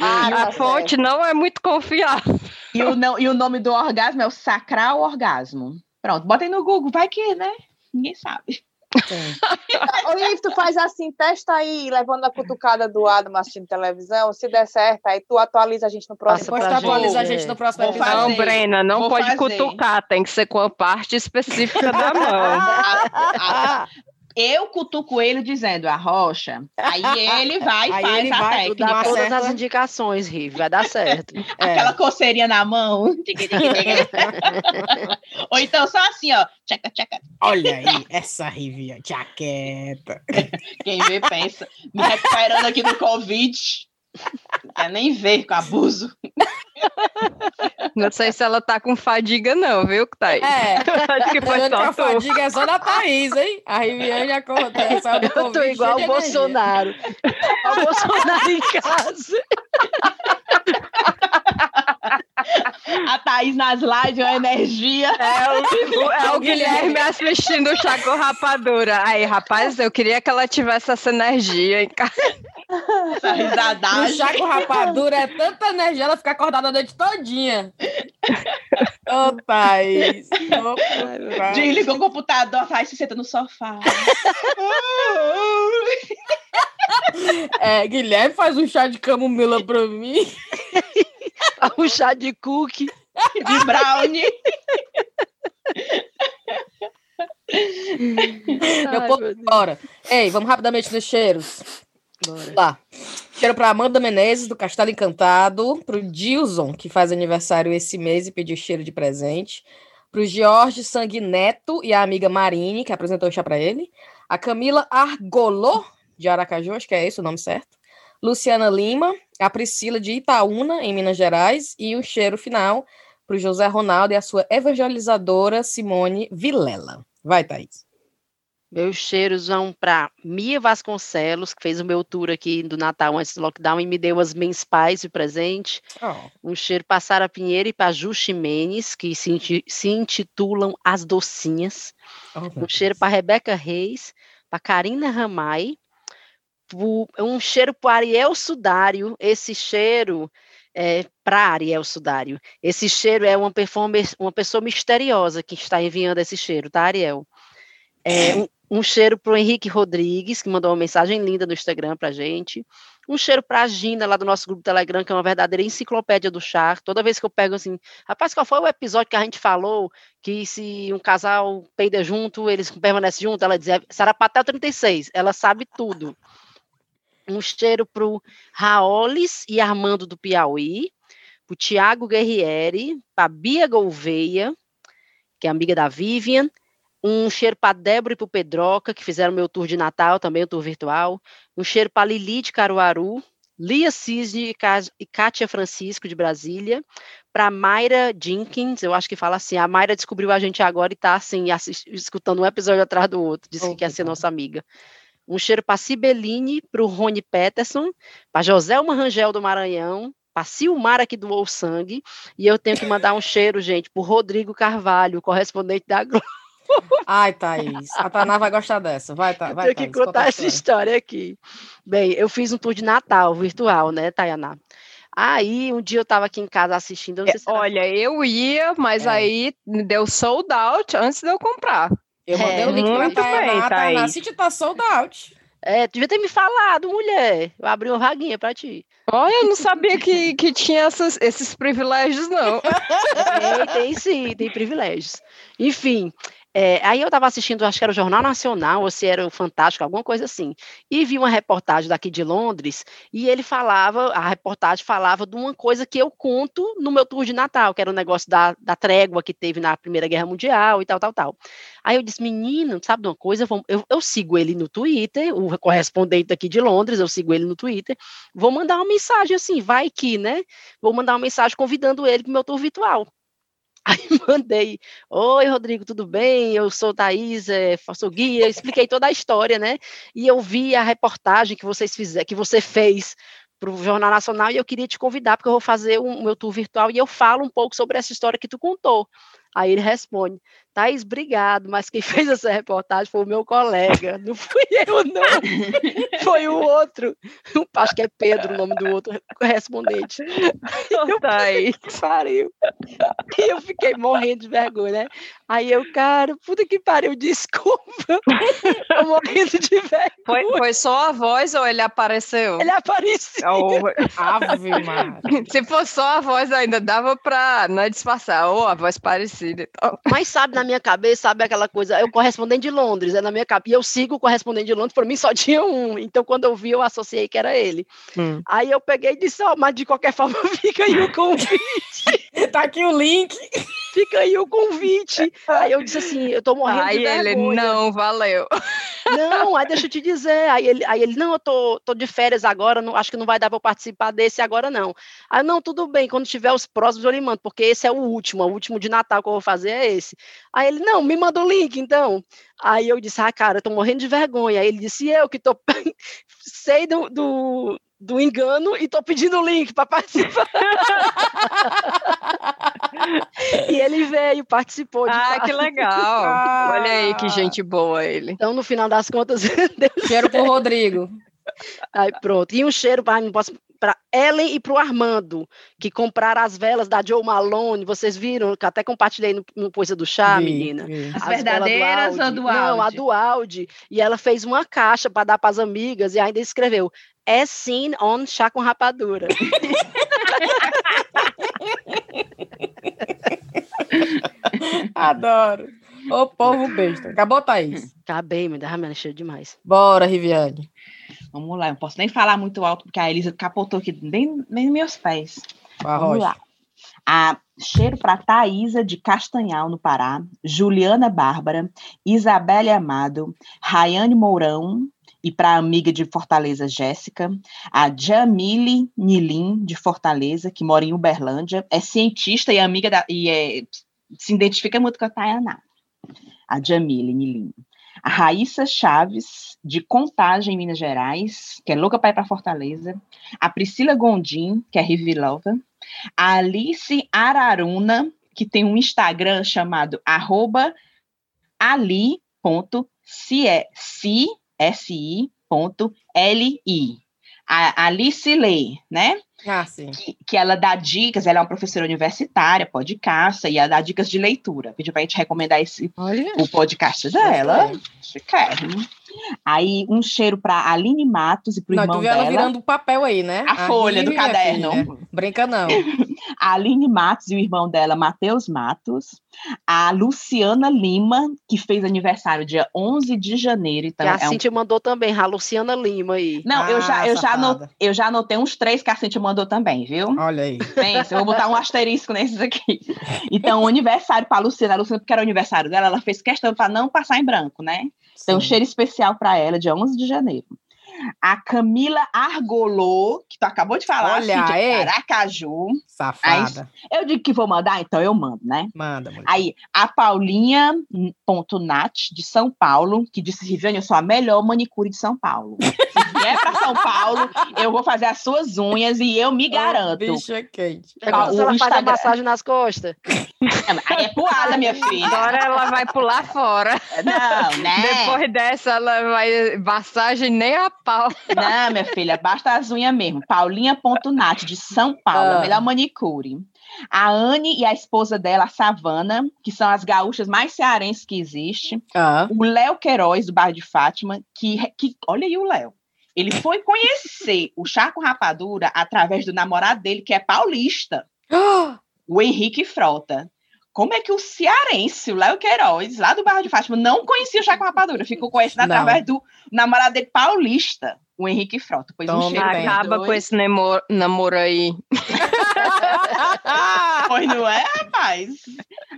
Ah, a tá fonte não é muito confiável. E o, não, e o nome do orgasmo é o sacral orgasmo. Pronto, botem no Google, vai que, né? Ninguém sabe. Ô, tu faz assim, testa aí, levando a cutucada do Adam assistindo televisão, se der certo, aí tu atualiza a gente no próximo Depois tu atualiza a gente no próximo episódio. Não, Brena, não Vou pode fazer. cutucar, tem que ser com a parte específica da mão. eu cutuco ele dizendo a rocha, aí ele vai e faz ele a vai técnica. Dá todas as indicações, Rive, vai dar certo. Aquela é. coceirinha na mão. Ou então só assim, ó. Tchaca, tchaca. Olha aí, essa Rive, jaqueta. Quem vê pensa. Me recuperando aqui do Covid. Não quer nem ver com abuso. Não sei se ela tá com fadiga, não, viu, Thaís? É, acho que foi só a fadiga é só da Thaís, hein? A Riviane acontece. Eu tô igual o Bolsonaro. o Bolsonaro em casa. A Thaís nas lives, a energia. É o, é o Guilherme assistindo o Chaco Rapadura. Aí, rapaz, eu queria que ela tivesse essa energia em casa. Essa risadagem. O Chaco Rapadura é tanta energia, ela fica acordada a noite todinha. Ô, oh, Thaís. Oh, Desliga o computador, Thaís se senta no sofá. É, Guilherme faz um chá de camomila pra mim. um chá de cookie. De brownie. Meu Ai, povo, meu Deus. bora. Ei, vamos rapidamente nos cheiros. Bora. Lá. Cheiro para Amanda Menezes, do Castelo Encantado. Pro Dilson, que faz aniversário esse mês e pediu cheiro de presente. Pro Jorge Sanguineto e a amiga Marine, que apresentou o chá para ele. A Camila Argolô, de Aracaju, acho que é esse o nome certo. Luciana Lima, a Priscila de Itaúna, em Minas Gerais. E o cheiro final pro José Ronaldo e a sua evangelizadora Simone Vilela. Vai, Thaís. Meus cheiros vão para Mia Vasconcelos, que fez o meu tour aqui do Natal antes do lockdown e me deu as Men's Pies de presente. Um cheiro para Sara Pinheiro e para Ju Ximenes, que se, se intitulam As Docinhas. Um cheiro para Rebeca Reis, para Karina Ramai. Um cheiro para Ariel Sudário. Esse cheiro é para Ariel Sudário. Esse cheiro é uma, performer, uma pessoa misteriosa que está enviando esse cheiro, tá, Ariel? É, um, um cheiro para o Henrique Rodrigues, que mandou uma mensagem linda no Instagram para gente. Um cheiro para a Gina, lá do nosso grupo Telegram, que é uma verdadeira enciclopédia do char. Toda vez que eu pego assim, rapaz, qual foi o episódio que a gente falou que se um casal peida junto, eles permanecem juntos? Ela dizia, Sarapatel 36, ela sabe tudo. Um cheiro para o Raolis e Armando do Piauí, para o Tiago Guerrieri, para Bia Gouveia, que é amiga da Vivian, um cheiro para Débora e para o Pedroca, que fizeram meu tour de Natal, também o tour virtual, um cheiro para Lili de Caruaru, Lia Cisne e Kátia Francisco de Brasília, para Mayra Jenkins, eu acho que fala assim, a Mayra descobriu a gente agora e está assim, assist- escutando um episódio atrás do outro, disse Oh, que quer que ser nossa amiga. Um cheiro para Cibeline, para o Rony Peterson, para Joselma Rangel do Maranhão, para Silmar aqui do Ou Sangue, e eu tenho que mandar um cheiro, gente, para Rodrigo Carvalho, correspondente da Globo. Ai, Thaís. A Taná vai gostar dessa. Vai, tá, vai, tenho que Thaís, contar essa história. história aqui. Bem, eu fiz um tour de Natal virtual, né, Tayaná? Aí, um dia eu estava aqui em casa assistindo, eu não sei se era- Olha, eu ia, mas É. aí deu sold out antes de eu comprar. Eu mandei É, o link pra muito Tayaná. bem, A Tayaná. City tá sold out. É, tu devia ter me falado, mulher. Eu abri uma vaguinha pra ti. Olha, eu não sabia que, que tinha essas- esses privilégios, não. Tem, tem sim, tem privilégios. Enfim, é, aí eu estava assistindo, acho que era o Jornal Nacional, ou se era o Fantástico, alguma coisa assim, e vi uma reportagem daqui de Londres, e ele falava, a reportagem falava de uma coisa que eu conto no meu tour de Natal, que era o negócio da, da trégua que teve na Primeira Guerra Mundial e tal, tal, tal. Aí eu disse, menino, sabe de uma coisa? Vamos- Eu, eu sigo ele no Twitter, o correspondente aqui de Londres, eu sigo ele no Twitter, vou mandar uma mensagem assim, vai que, né? Vou mandar uma mensagem convidando ele para o meu tour virtual. Aí mandei, oi Rodrigo, tudo bem? Eu sou Thaís, é, sou guia, expliquei toda a história, né? E eu vi a reportagem que vocês fizeram, que você fez para o Jornal Nacional e eu queria te convidar, porque eu vou fazer o meu tour virtual e eu falo um pouco sobre essa história que tu contou. Aí ele responde, Thaís, obrigado, mas quem fez essa reportagem foi o meu colega, não fui eu, não. Foi o outro. Acho que é Pedro o nome do outro correspondente. Eu Thaís. que pariu. E eu fiquei morrendo de vergonha, né? Aí eu, cara, puta que pariu, desculpa. Tô morrendo de vergonha. Foi, foi só a voz ou ele apareceu? Ele apareceu. Ou- Ave Maria. se fosse só a voz ainda dava pra né, disfarçar, ou a voz parecida e tal. Mas sabe, na minha cabeça, sabe aquela coisa, eu correspondente de Londres, é na minha cabeça. E eu sigo o correspondente de Londres, para mim só tinha um. Então, quando eu vi, eu associei que era ele. Hum. Aí eu peguei e disse, ó, mas de qualquer forma, fica aí o convite. Tá aqui o link. Fica aí o convite. Aí eu disse assim, eu tô morrendo Aí de ele, vergonha. não, valeu. Não, aí deixa eu te dizer. Aí ele, aí ele não, eu tô, tô de férias agora, não, acho que não vai dar para participar desse agora, não. Aí, não, tudo bem, quando tiver os próximos eu lhe mando, porque esse é o último, o último de Natal que eu vou fazer é esse. Aí ele, não, me manda o link, então. Aí eu disse, ah, cara, eu tô morrendo de vergonha. Aí ele disse, eu que tô, sei do, do, do engano e tô pedindo o link para participar. E ele veio, participou de Ah, fato. que legal. Ah. Olha aí que gente boa ele. Então, no final das contas, Cheiro pro Rodrigo. Aí pronto. E um cheiro para não posso para Ellen e para o Armando, que compraram as velas da Joe Malone. Vocês viram? Que até compartilhei no, no Coisa do Chá, Vi, menina. vi. As verdadeiras ou do Não, a Audi? do Audi. E ela fez uma caixa para dar para as amigas e ainda escreveu é sim on chá com rapadura. Adoro. Ô, povo besta. Acabou, Thaís? Acabei, me derramando cheio demais. Bora, Riviane. Vamos lá, eu não posso nem falar muito alto, porque a Elisa capotou aqui bem, bem nos meus pés. Vamos lá. A cheiro para Thaísa de Castanhal, no Pará, Juliana Bárbara, Isabelle Amado, Rayane Mourão, e para a amiga de Fortaleza, Jéssica, a Jamile Nilim, de Fortaleza, que mora em Uberlândia, é cientista e amiga da, e é, se identifica muito com a Tayaná. A Jamile Nilim. A Raíssa Chaves, de Contagem, Minas Gerais, que é louca para ir para Fortaleza. A Priscila Gondim, que é Rivilova. A Alice Araruna, que tem um Instagram chamado arroba ali.si.li. A Alice Lê, né? Ah, sim. que, que ela dá dicas, ela é uma professora universitária, podcast, e ela dá dicas de leitura. Pediu pra gente recomendar esse, Olha. o podcast dela. Chiquérrimo. Aí, um cheiro pra Aline Matos e pro Não, irmão tu viu ela dela. virando o papel aí, né? A folha do minha caderno. filha. Brinca não. A Aline Matos e o irmão dela, Matheus Matos. A Luciana Lima, que fez aniversário dia 11 de janeiro. Então, que a é um Cintia mandou também, a Luciana Lima aí. Não, eu, já, Ah, eu, já anotei, eu já anotei uns três que a Cintia mandou também, viu? Olha aí. Pensa, eu vou botar um asterisco nesses aqui. Então, o aniversário para a Luciana, a Luciana, porque era o aniversário dela, ela fez questão para não passar em branco, né? Então, um Sim. cheiro especial para ela, dia 11 de janeiro. A Camila Argolô, que tu acabou de falar, Olha, assim, de é. Aracaju. Safada. Eu digo que vou mandar, então eu mando, né? Manda, mulher. Aí, a Paulinha.nat, de São Paulo, que disse, Riviane, eu sou a melhor manicure de São Paulo. Se vier para São Paulo, eu vou fazer as suas unhas e eu me garanto. Bicha quente. Pergunta o se ela faz a Instagram- massagem nas costas. Aí é poada, minha filha. Agora ela vai pular fora. Não, né? Depois dessa, ela vai. Massagem nem a pau. Não, minha filha, basta as unhas mesmo. Paulinha.nat, de São Paulo, Ah. melhor manicure. A Anne e a esposa dela, a Savana, que são as gaúchas mais cearenses que existe. Ah, O Léo Queiroz, do bairro de Fátima, que, que olha aí o Léo. Ele foi conhecer o chá com rapadura através do namorado dele, que é paulista, o Henrique Frota. Como é que o cearense, o Léo Queiroz, lá do bairro de Fátima, não conhecia o chá com rapadura? Ficou conhecendo Não. através do namorado dele paulista, o Henrique Frota. Pois um Tome cheiro Acaba dois. com esse namoro, namoro aí. Pois não é, rapaz?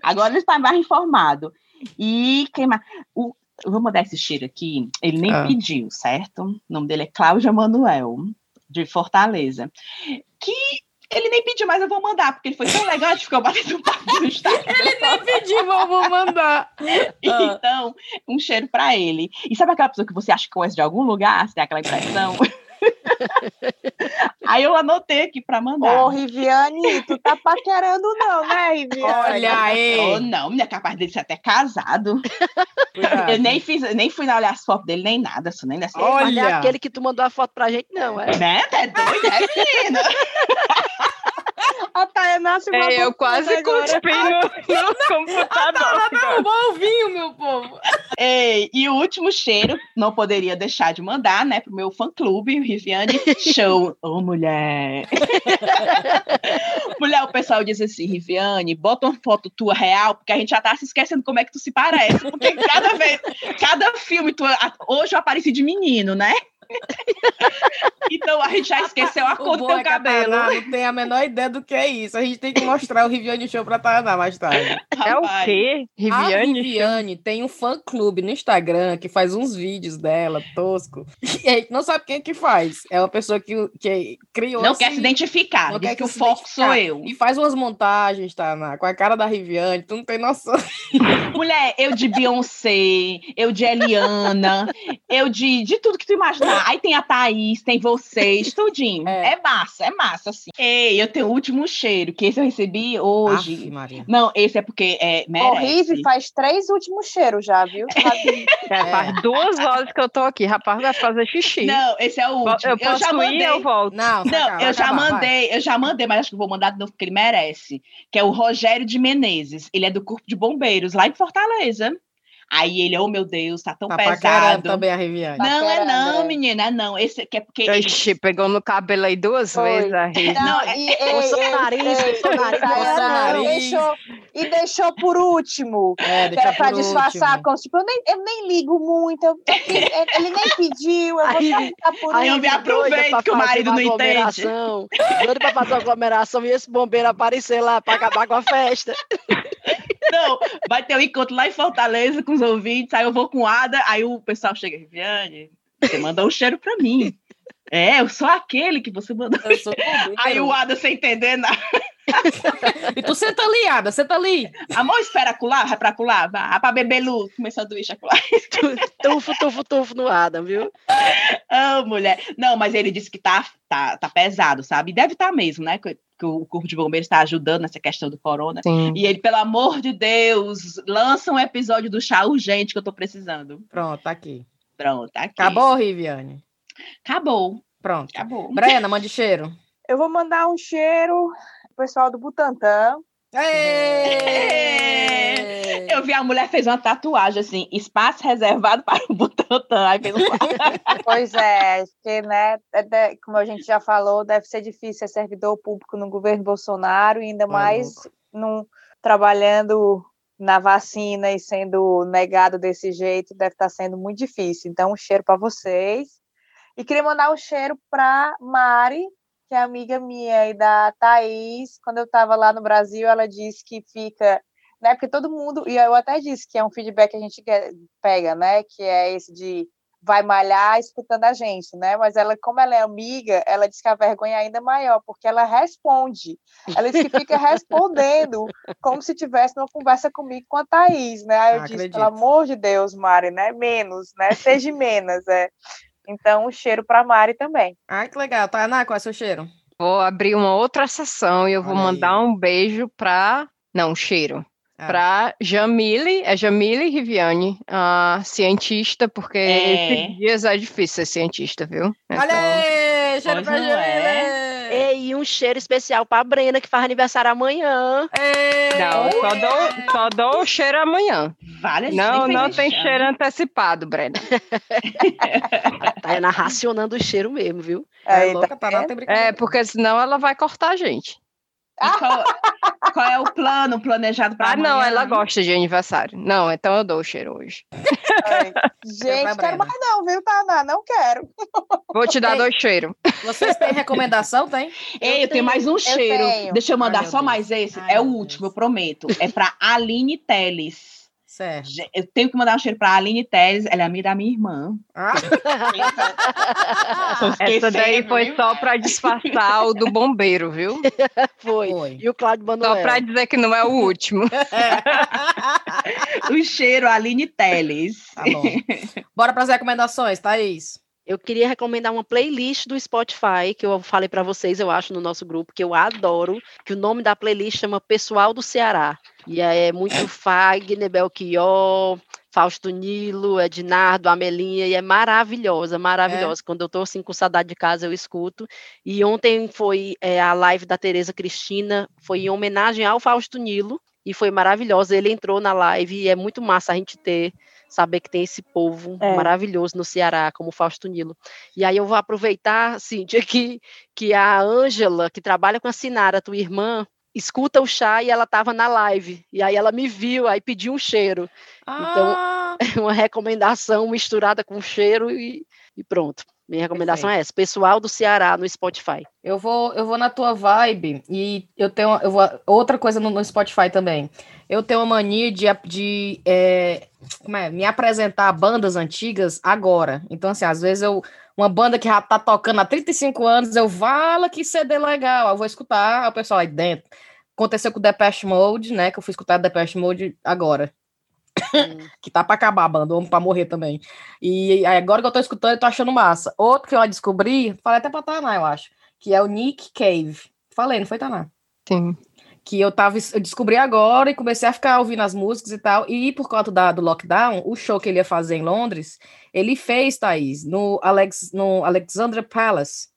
Agora ele está mais informado. E quem mais? O, eu vou mandar esse cheiro aqui. Ele nem Ah. pediu, certo? O nome dele é Cláudia Manuel, de Fortaleza. Que ele nem pediu, mas eu vou mandar, porque ele foi tão legal, gente ficou batendo papo no Instagram. Nem pedi, mas vou mandar. Então, um cheiro para ele. E sabe aquela pessoa que você acha que conhece de algum lugar? Você tem aquela impressão? Aí eu anotei aqui para mandar. Ô, Riviane, tu tá paquerando não, né, Riviane? Olha aí. Oh, não, minha capaz dele ser até casado. Cuidado. Eu nem fiz, nem fui olhar as fotos dele, nem nada, isso nem dessa. Olha. É aquele que tu mandou a foto pra gente, não, é? Né? Tá doido, é, menina? A Tayaná se É, mandou eu quase cuspi no, no computador. Não, bom vinho, meu povo. Ei, e o último cheiro, não poderia deixar de mandar, né, pro meu fã-clube, o Riviane Show. Ô, mulher! mulher, o pessoal diz assim, Riviane, bota uma foto tua real, porque a gente já tá se esquecendo como é que tu se parece, porque cada vez, cada filme, tu, a- hoje eu apareci de menino, né? então a gente já esqueceu a O cor do teu é que cabelo. Tainá não tem a menor ideia do que é isso. A gente tem que mostrar o Riviane Show pra Tainá mais tarde. É o quê? A Riviane? Riviane tem um fã-clube no Instagram que faz uns vídeos dela, tosco. E a gente não sabe quem é que faz. É uma pessoa que, que criou Não assim, quer se identificar, não diz quer que o se foco sou eu. E faz umas montagens, tá? Com a cara da Riviane, tu não tem noção. Mulher, eu de Beyoncé, eu de Eliana, eu de, de tudo que tu imaginar. Aí tem a Thaís, tem você, vocês, tudinho. É. É. massa, é massa, assim. Ei, eu tenho o último cheiro, que esse eu recebi hoje. Aff, Maria. Não, esse é porque é, merece. Horrível, faz três últimos cheiros já, viu? Sabe? É, Faz duas horas que eu tô aqui, rapaz, vai fazer xixi. Não, esse é o último. eu posso já ir, mandei. eu volto. Não, Não, acabar, eu já acabar, vai. mandei, eu já mandei, mas acho que eu vou mandar de novo porque ele merece. Que é o Rogério de Menezes. Ele é do Corpo de Bombeiros, lá em Fortaleza. Aí ele, oh meu Deus, tá tão Tá pesado. também a Riviane. Não, é Paquerando, não, é. menina, é não. Esse que é porque. ele- Ixi, pegou no cabelo aí duas Foi. vezes a Rita. Não, é- e, o ei, nariz, o nariz. Deixou, e deixou por último. É, era pra por disfarçar, último. como, tipo, eu nem, eu nem ligo muito, eu- eu- ele nem pediu, eu vou Aí- por Aí eu me aproveito que o marido não entende. aglomeração, Doido pra fazer uma aglomeração e esse bombeiro aparecer lá pra acabar com a festa. Não, vai ter um encontro lá em Fortaleza com os ouvintes, aí eu vou com Ada, aí o pessoal chega, Viviane, você mandou um cheiro pra mim. É, eu sou aquele que você mandou. Eu sou bombeiro. Aí o Ada sem entender nada. E tu senta ali, Ada, senta ali. Amor, espera acular, vai pra acular, vai pra beber luz, comer sanduíche acular. Tufo, tufo, tufo no Adam, viu? Ah, mulher. Não, mas ele disse que tá, tá, tá pesado, sabe? E deve estar mesmo, né? Que, que o Corpo de Bombeiros está ajudando nessa questão do corona. Sim. E ele, pelo amor de Deus, lança um episódio do chá urgente que eu tô precisando. Pronto, tá aqui. Pronto, tá aqui. Acabou, Riviane? Acabou. Pronto. Acabou. Brena, mande cheiro. Eu vou mandar um cheiro pro pessoal do Butantan. Ê! Eu vi a mulher fez uma tatuagem assim, espaço reservado para o Butantan. Aí fez um... Pois é, porque, né, é como a gente já falou, deve ser difícil ser servidor público no governo Bolsonaro, e ainda mais num, trabalhando na vacina e sendo negado desse jeito, deve estar sendo muito difícil. Então, um cheiro para vocês. E queria mandar um cheiro para Mari, que é amiga minha e da Thaís. Quando eu estava lá no Brasil, ela disse que fica. Né, porque todo mundo, e eu até disse que é um feedback que a gente pega, né? Que é esse de vai malhar escutando a gente, né? Mas ela, como ela é amiga, ela diz que a vergonha é ainda maior, porque ela responde. Ela diz que fica respondendo como se tivesse uma conversa comigo com a Thaís, né? Aí eu Ah, disse, acredito. pelo amor de Deus, Mari, né? Menos, né? Seja menos, é. Então, um cheiro para Mari também. Ai, que legal. Tainá, qual é o seu cheiro? Vou abrir uma outra sessão e eu vou Olha aí. mandar um beijo pra. Não, um cheiro. Ah. Pra Jamile, é Jamile Riviane, a cientista, porque É. esses dias é difícil ser cientista, viu? Olha Então, aí, cheiro Pois pra não Jamile. E um cheiro especial pra Brena, que faz aniversário amanhã. Ê! Não, só dou, só dou o cheiro amanhã. Vale, a gente Não, não tem cheiro antecipado, Brena. Tá na racionando o cheiro mesmo, viu? É Aí, louca, tá tá não tem brincadeira. É, porque senão ela vai cortar a gente. E qual, qual é o plano planejado para Ah, não, amanhã? ela gosta de aniversário. Não, então eu dou o cheiro hoje. Ai, pra Gente, quero mais não, viu, Tainá? Não quero. Vou te dar Ei. dois cheiros. Vocês têm recomendação, tem? Ei, eu tenho mais um cheiro. tenho. Deixa eu mandar Ai, só Deus. mais esse. Ai, é o último, Deus. eu prometo. É para Aline Teles. Certo. Eu tenho que mandar um cheiro para Aline Teles. Ela é amiga da minha irmã. Ah, Essa daí foi viu? só para disfarçar o do bombeiro, viu? Foi. foi. E o Cláudio Só Manuel. para dizer que não é o último. O cheiro Aline Teles. Tá bom. Bora para as recomendações, Thaís. Eu queria recomendar uma playlist do Spotify, que eu falei para vocês, eu acho, no nosso grupo, que eu adoro, que o nome da playlist chama Pessoal do Ceará. E é muito Fagner, Belchior, Fausto Nilo, Ednardo, Amelinha, e é maravilhosa, maravilhosa. Quando eu tô assim com saudade de casa, eu escuto. E ontem foi é, a live da Tereza Cristina, foi em homenagem ao Fausto Nilo, e foi maravilhosa. Ele entrou na live e é muito massa a gente ter saber que tem esse povo É. maravilhoso no Ceará, como o Fausto Nilo. E aí eu vou aproveitar, Cíntia, que, que a Ângela, que trabalha com a Sinara, tua irmã, escuta o chá e ela estava na live. E aí ela me viu, aí pediu um cheiro. Então- Ah, Uma recomendação misturada com cheiro e, e pronto. Minha recomendação é essa, pessoal do Ceará no Spotify. eu vou, eu vou na tua vibe e eu tenho, eu vou outra coisa no, no Spotify também. Eu tenho uma mania de, de é, como é, me apresentar a bandas antigas agora. Então assim, às vezes eu uma banda que já tá tocando há 35 anos, eu falo que CD legal, eu vou escutar, o pessoal aí dentro. Aconteceu com o Depeche Mode, né, que eu fui escutar Depeche Mode agora. que tá pra acabar a banda, ou pra morrer também. E agora que eu tô escutando, eu tô achando massa. Outro que eu descobri, falei até pra Taná, eu acho, que é o Nick Cave. Falei, não foi, Taná? Sim. Que eu tava, eu descobri agora e comecei a ficar ouvindo as músicas e tal. E por conta da, do lockdown, o show que ele ia fazer em Londres, ele fez, Thaís, no, Alex, no Alexandra Palace.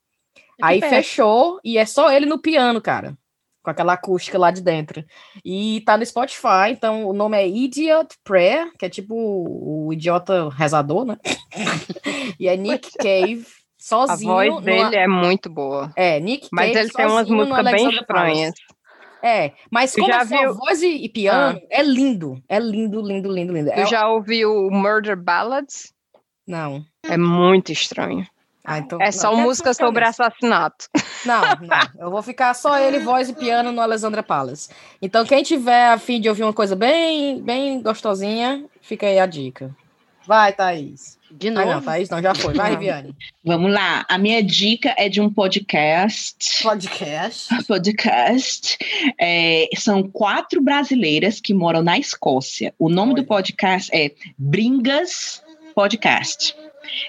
Aí perto. fechou e é só ele no piano, cara. Com aquela acústica lá de dentro. E tá no Spotify, então o nome é Idiot Prayer, que é tipo o idiota rezador, né? e é Nick Cave, A sozinho. voz numa- dele é muito boa. É, Nick Mas Cave ele tem umas músicas bem estranhas. É, mas Tu como já é viu- voz e, e piano, é lindo. É lindo, lindo, lindo, lindo. Tu É- já ouviu o Murder Ballads? Não. É muito estranho. Ah, então, É não, só quero música sobre nisso. assassinato. Não, não. Eu vou ficar só ele, voz e piano no Alexandra Palace. Então, quem tiver a fim de ouvir uma coisa bem, bem gostosinha, fica aí a dica. Vai, Thaís. De Ah, novo. não, Thaís não, já foi. Vai, Viviane. Vamos lá. A minha dica é de um podcast. Podcast. Podcast. É, são quatro brasileiras que moram na Escócia. O nome do Olha. podcast é Bringas Podcast.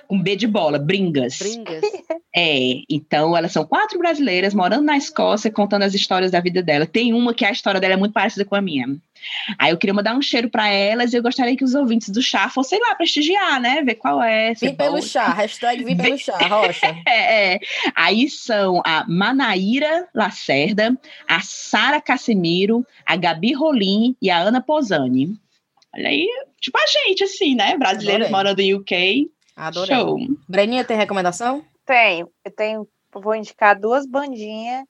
Com B de bola, Bringas. Bringas. É, então elas são quatro brasileiras morando na Escócia, contando as histórias da vida dela. Tem uma que a história dela é muito parecida com a minha. Aí eu queria mandar um cheiro para elas e eu gostaria que os ouvintes do chá fossem lá prestigiar, né? Ver qual é. Vim pelo chá. Hashtag vim pelo chá, Rocha. É, é. Aí são a Manaíra Lacerda, a Sara Casemiro, a Gabi Rolim e a Ana Posani. Olha aí, tipo a gente, assim, né? Brasileiros morando em UK. Adorei. Show. Breninha, tem recomendação? Tenho, eu tenho, vou indicar duas bandinhas,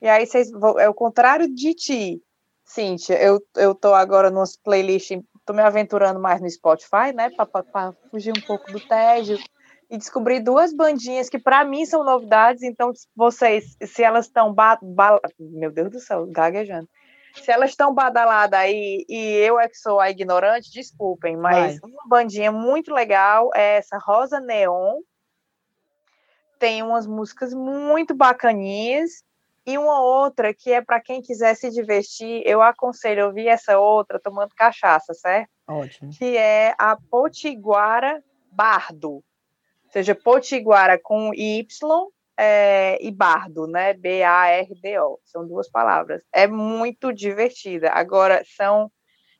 e aí vocês vão, é o contrário de ti, Cíntia, eu, eu tô agora nos playlists, tô me aventurando mais no Spotify, né, para fugir um pouco do tédio, e descobri duas bandinhas que para mim são novidades, então se vocês, se elas estão, ba, ba- meu Deus do céu, gaguejando, se elas estão badaladas aí e eu é que sou a ignorante, desculpem, mas uma bandinha muito legal é essa Rosa Neon, tem umas músicas muito bacaninhas e uma outra que é para quem quiser se divertir, eu aconselho ouvir essa outra tomando cachaça, certo? Ótimo. Que é a Potiguara Bardo. Ou seja, Potiguara com Y é, e Bardo, né? B-A-R-D-O. São duas palavras. É muito divertida. Agora, são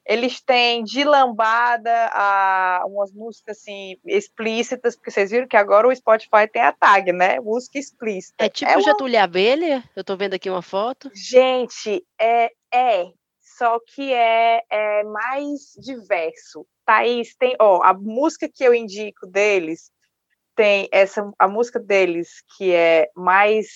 eles têm de lambada a umas músicas assim explícitas, porque vocês viram que agora o Spotify tem a tag, né? Música explícita. É tipo uma- Getúlio Abelha. Eu tô vendo aqui uma foto. Gente, é, é, só que é, é mais diverso. Thaís, tem, ó, a música que eu indico deles tem essa, a música deles que é mais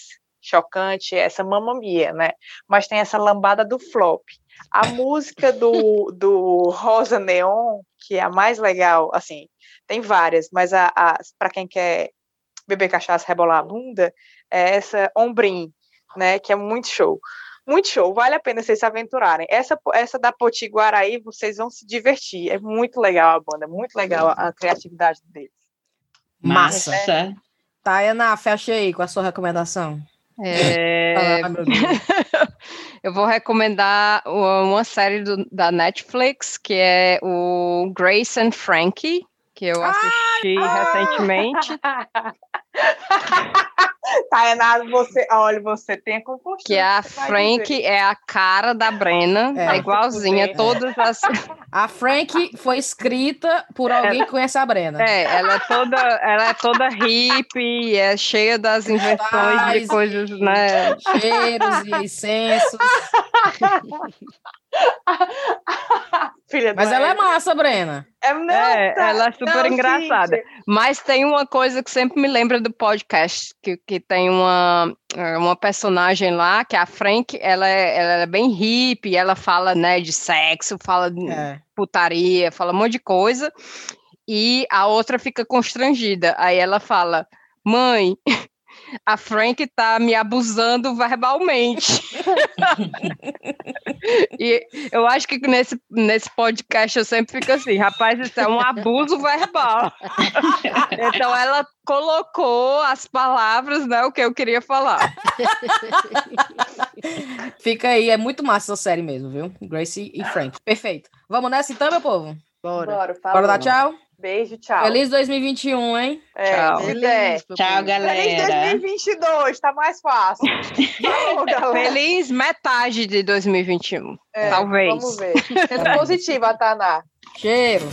chocante, é essa Mamma Mia, né? Mas tem essa lambada do flop. A música do, do Rosa Neon, que é a mais legal, assim, tem várias, mas a, a para quem quer beber cachaça, rebolar a bunda, é essa Ombrim, né? Que é muito show. Muito show, vale a pena vocês se aventurarem. Essa, essa da Potiguara aí, vocês vão se divertir. É muito legal a banda, muito legal a, a criatividade deles. Massa. Massa. Tayana, fecha aí com a sua recomendação. É, Ah, meu Deus. eu vou recomendar uma série do- da Netflix, que é o Grace and Frankie, que eu assisti recentemente. Tainá, você, olha, você tem a compostura. Que a Frank dizer. é a cara da Brena, É. é, igualzinha, Fuder. todas as. A Frank foi escrita por alguém que conhece a Brena. É, ela é toda, ela é toda hippie, é cheia das invenções de coisas, e né? Cheiros e incensos. Filha Mas ela é massa, Brena. É, não, É, tá- ela é super não, engraçada. gente. Mas tem uma coisa que sempre me lembra do podcast, que, que tem uma, uma personagem lá, que é a Frank, ela é, ela é bem hippie, ela fala, né, de sexo, fala de É. putaria, fala um monte de coisa, e a outra fica constrangida. Aí ela fala, mãe, a Frank tá me abusando verbalmente. e eu acho que nesse, nesse podcast eu sempre fico assim, rapaz, isso é um abuso verbal. então ela colocou as palavras, né, o que eu queria falar. Fica aí, é muito massa essa série mesmo, viu? Gracie e Frank. Perfeito. Vamos nessa então, meu povo? Bora. Bora, Bora dar tchau? Beijo, tchau. Feliz 2021, hein? É, Tchau. Feliz, Tchau, galera. Feliz 2022, tá mais fácil. Falou, galera. Feliz metade de 2021. É, Talvez. Vamos ver. Sendo positiva, Taná. Cheiro.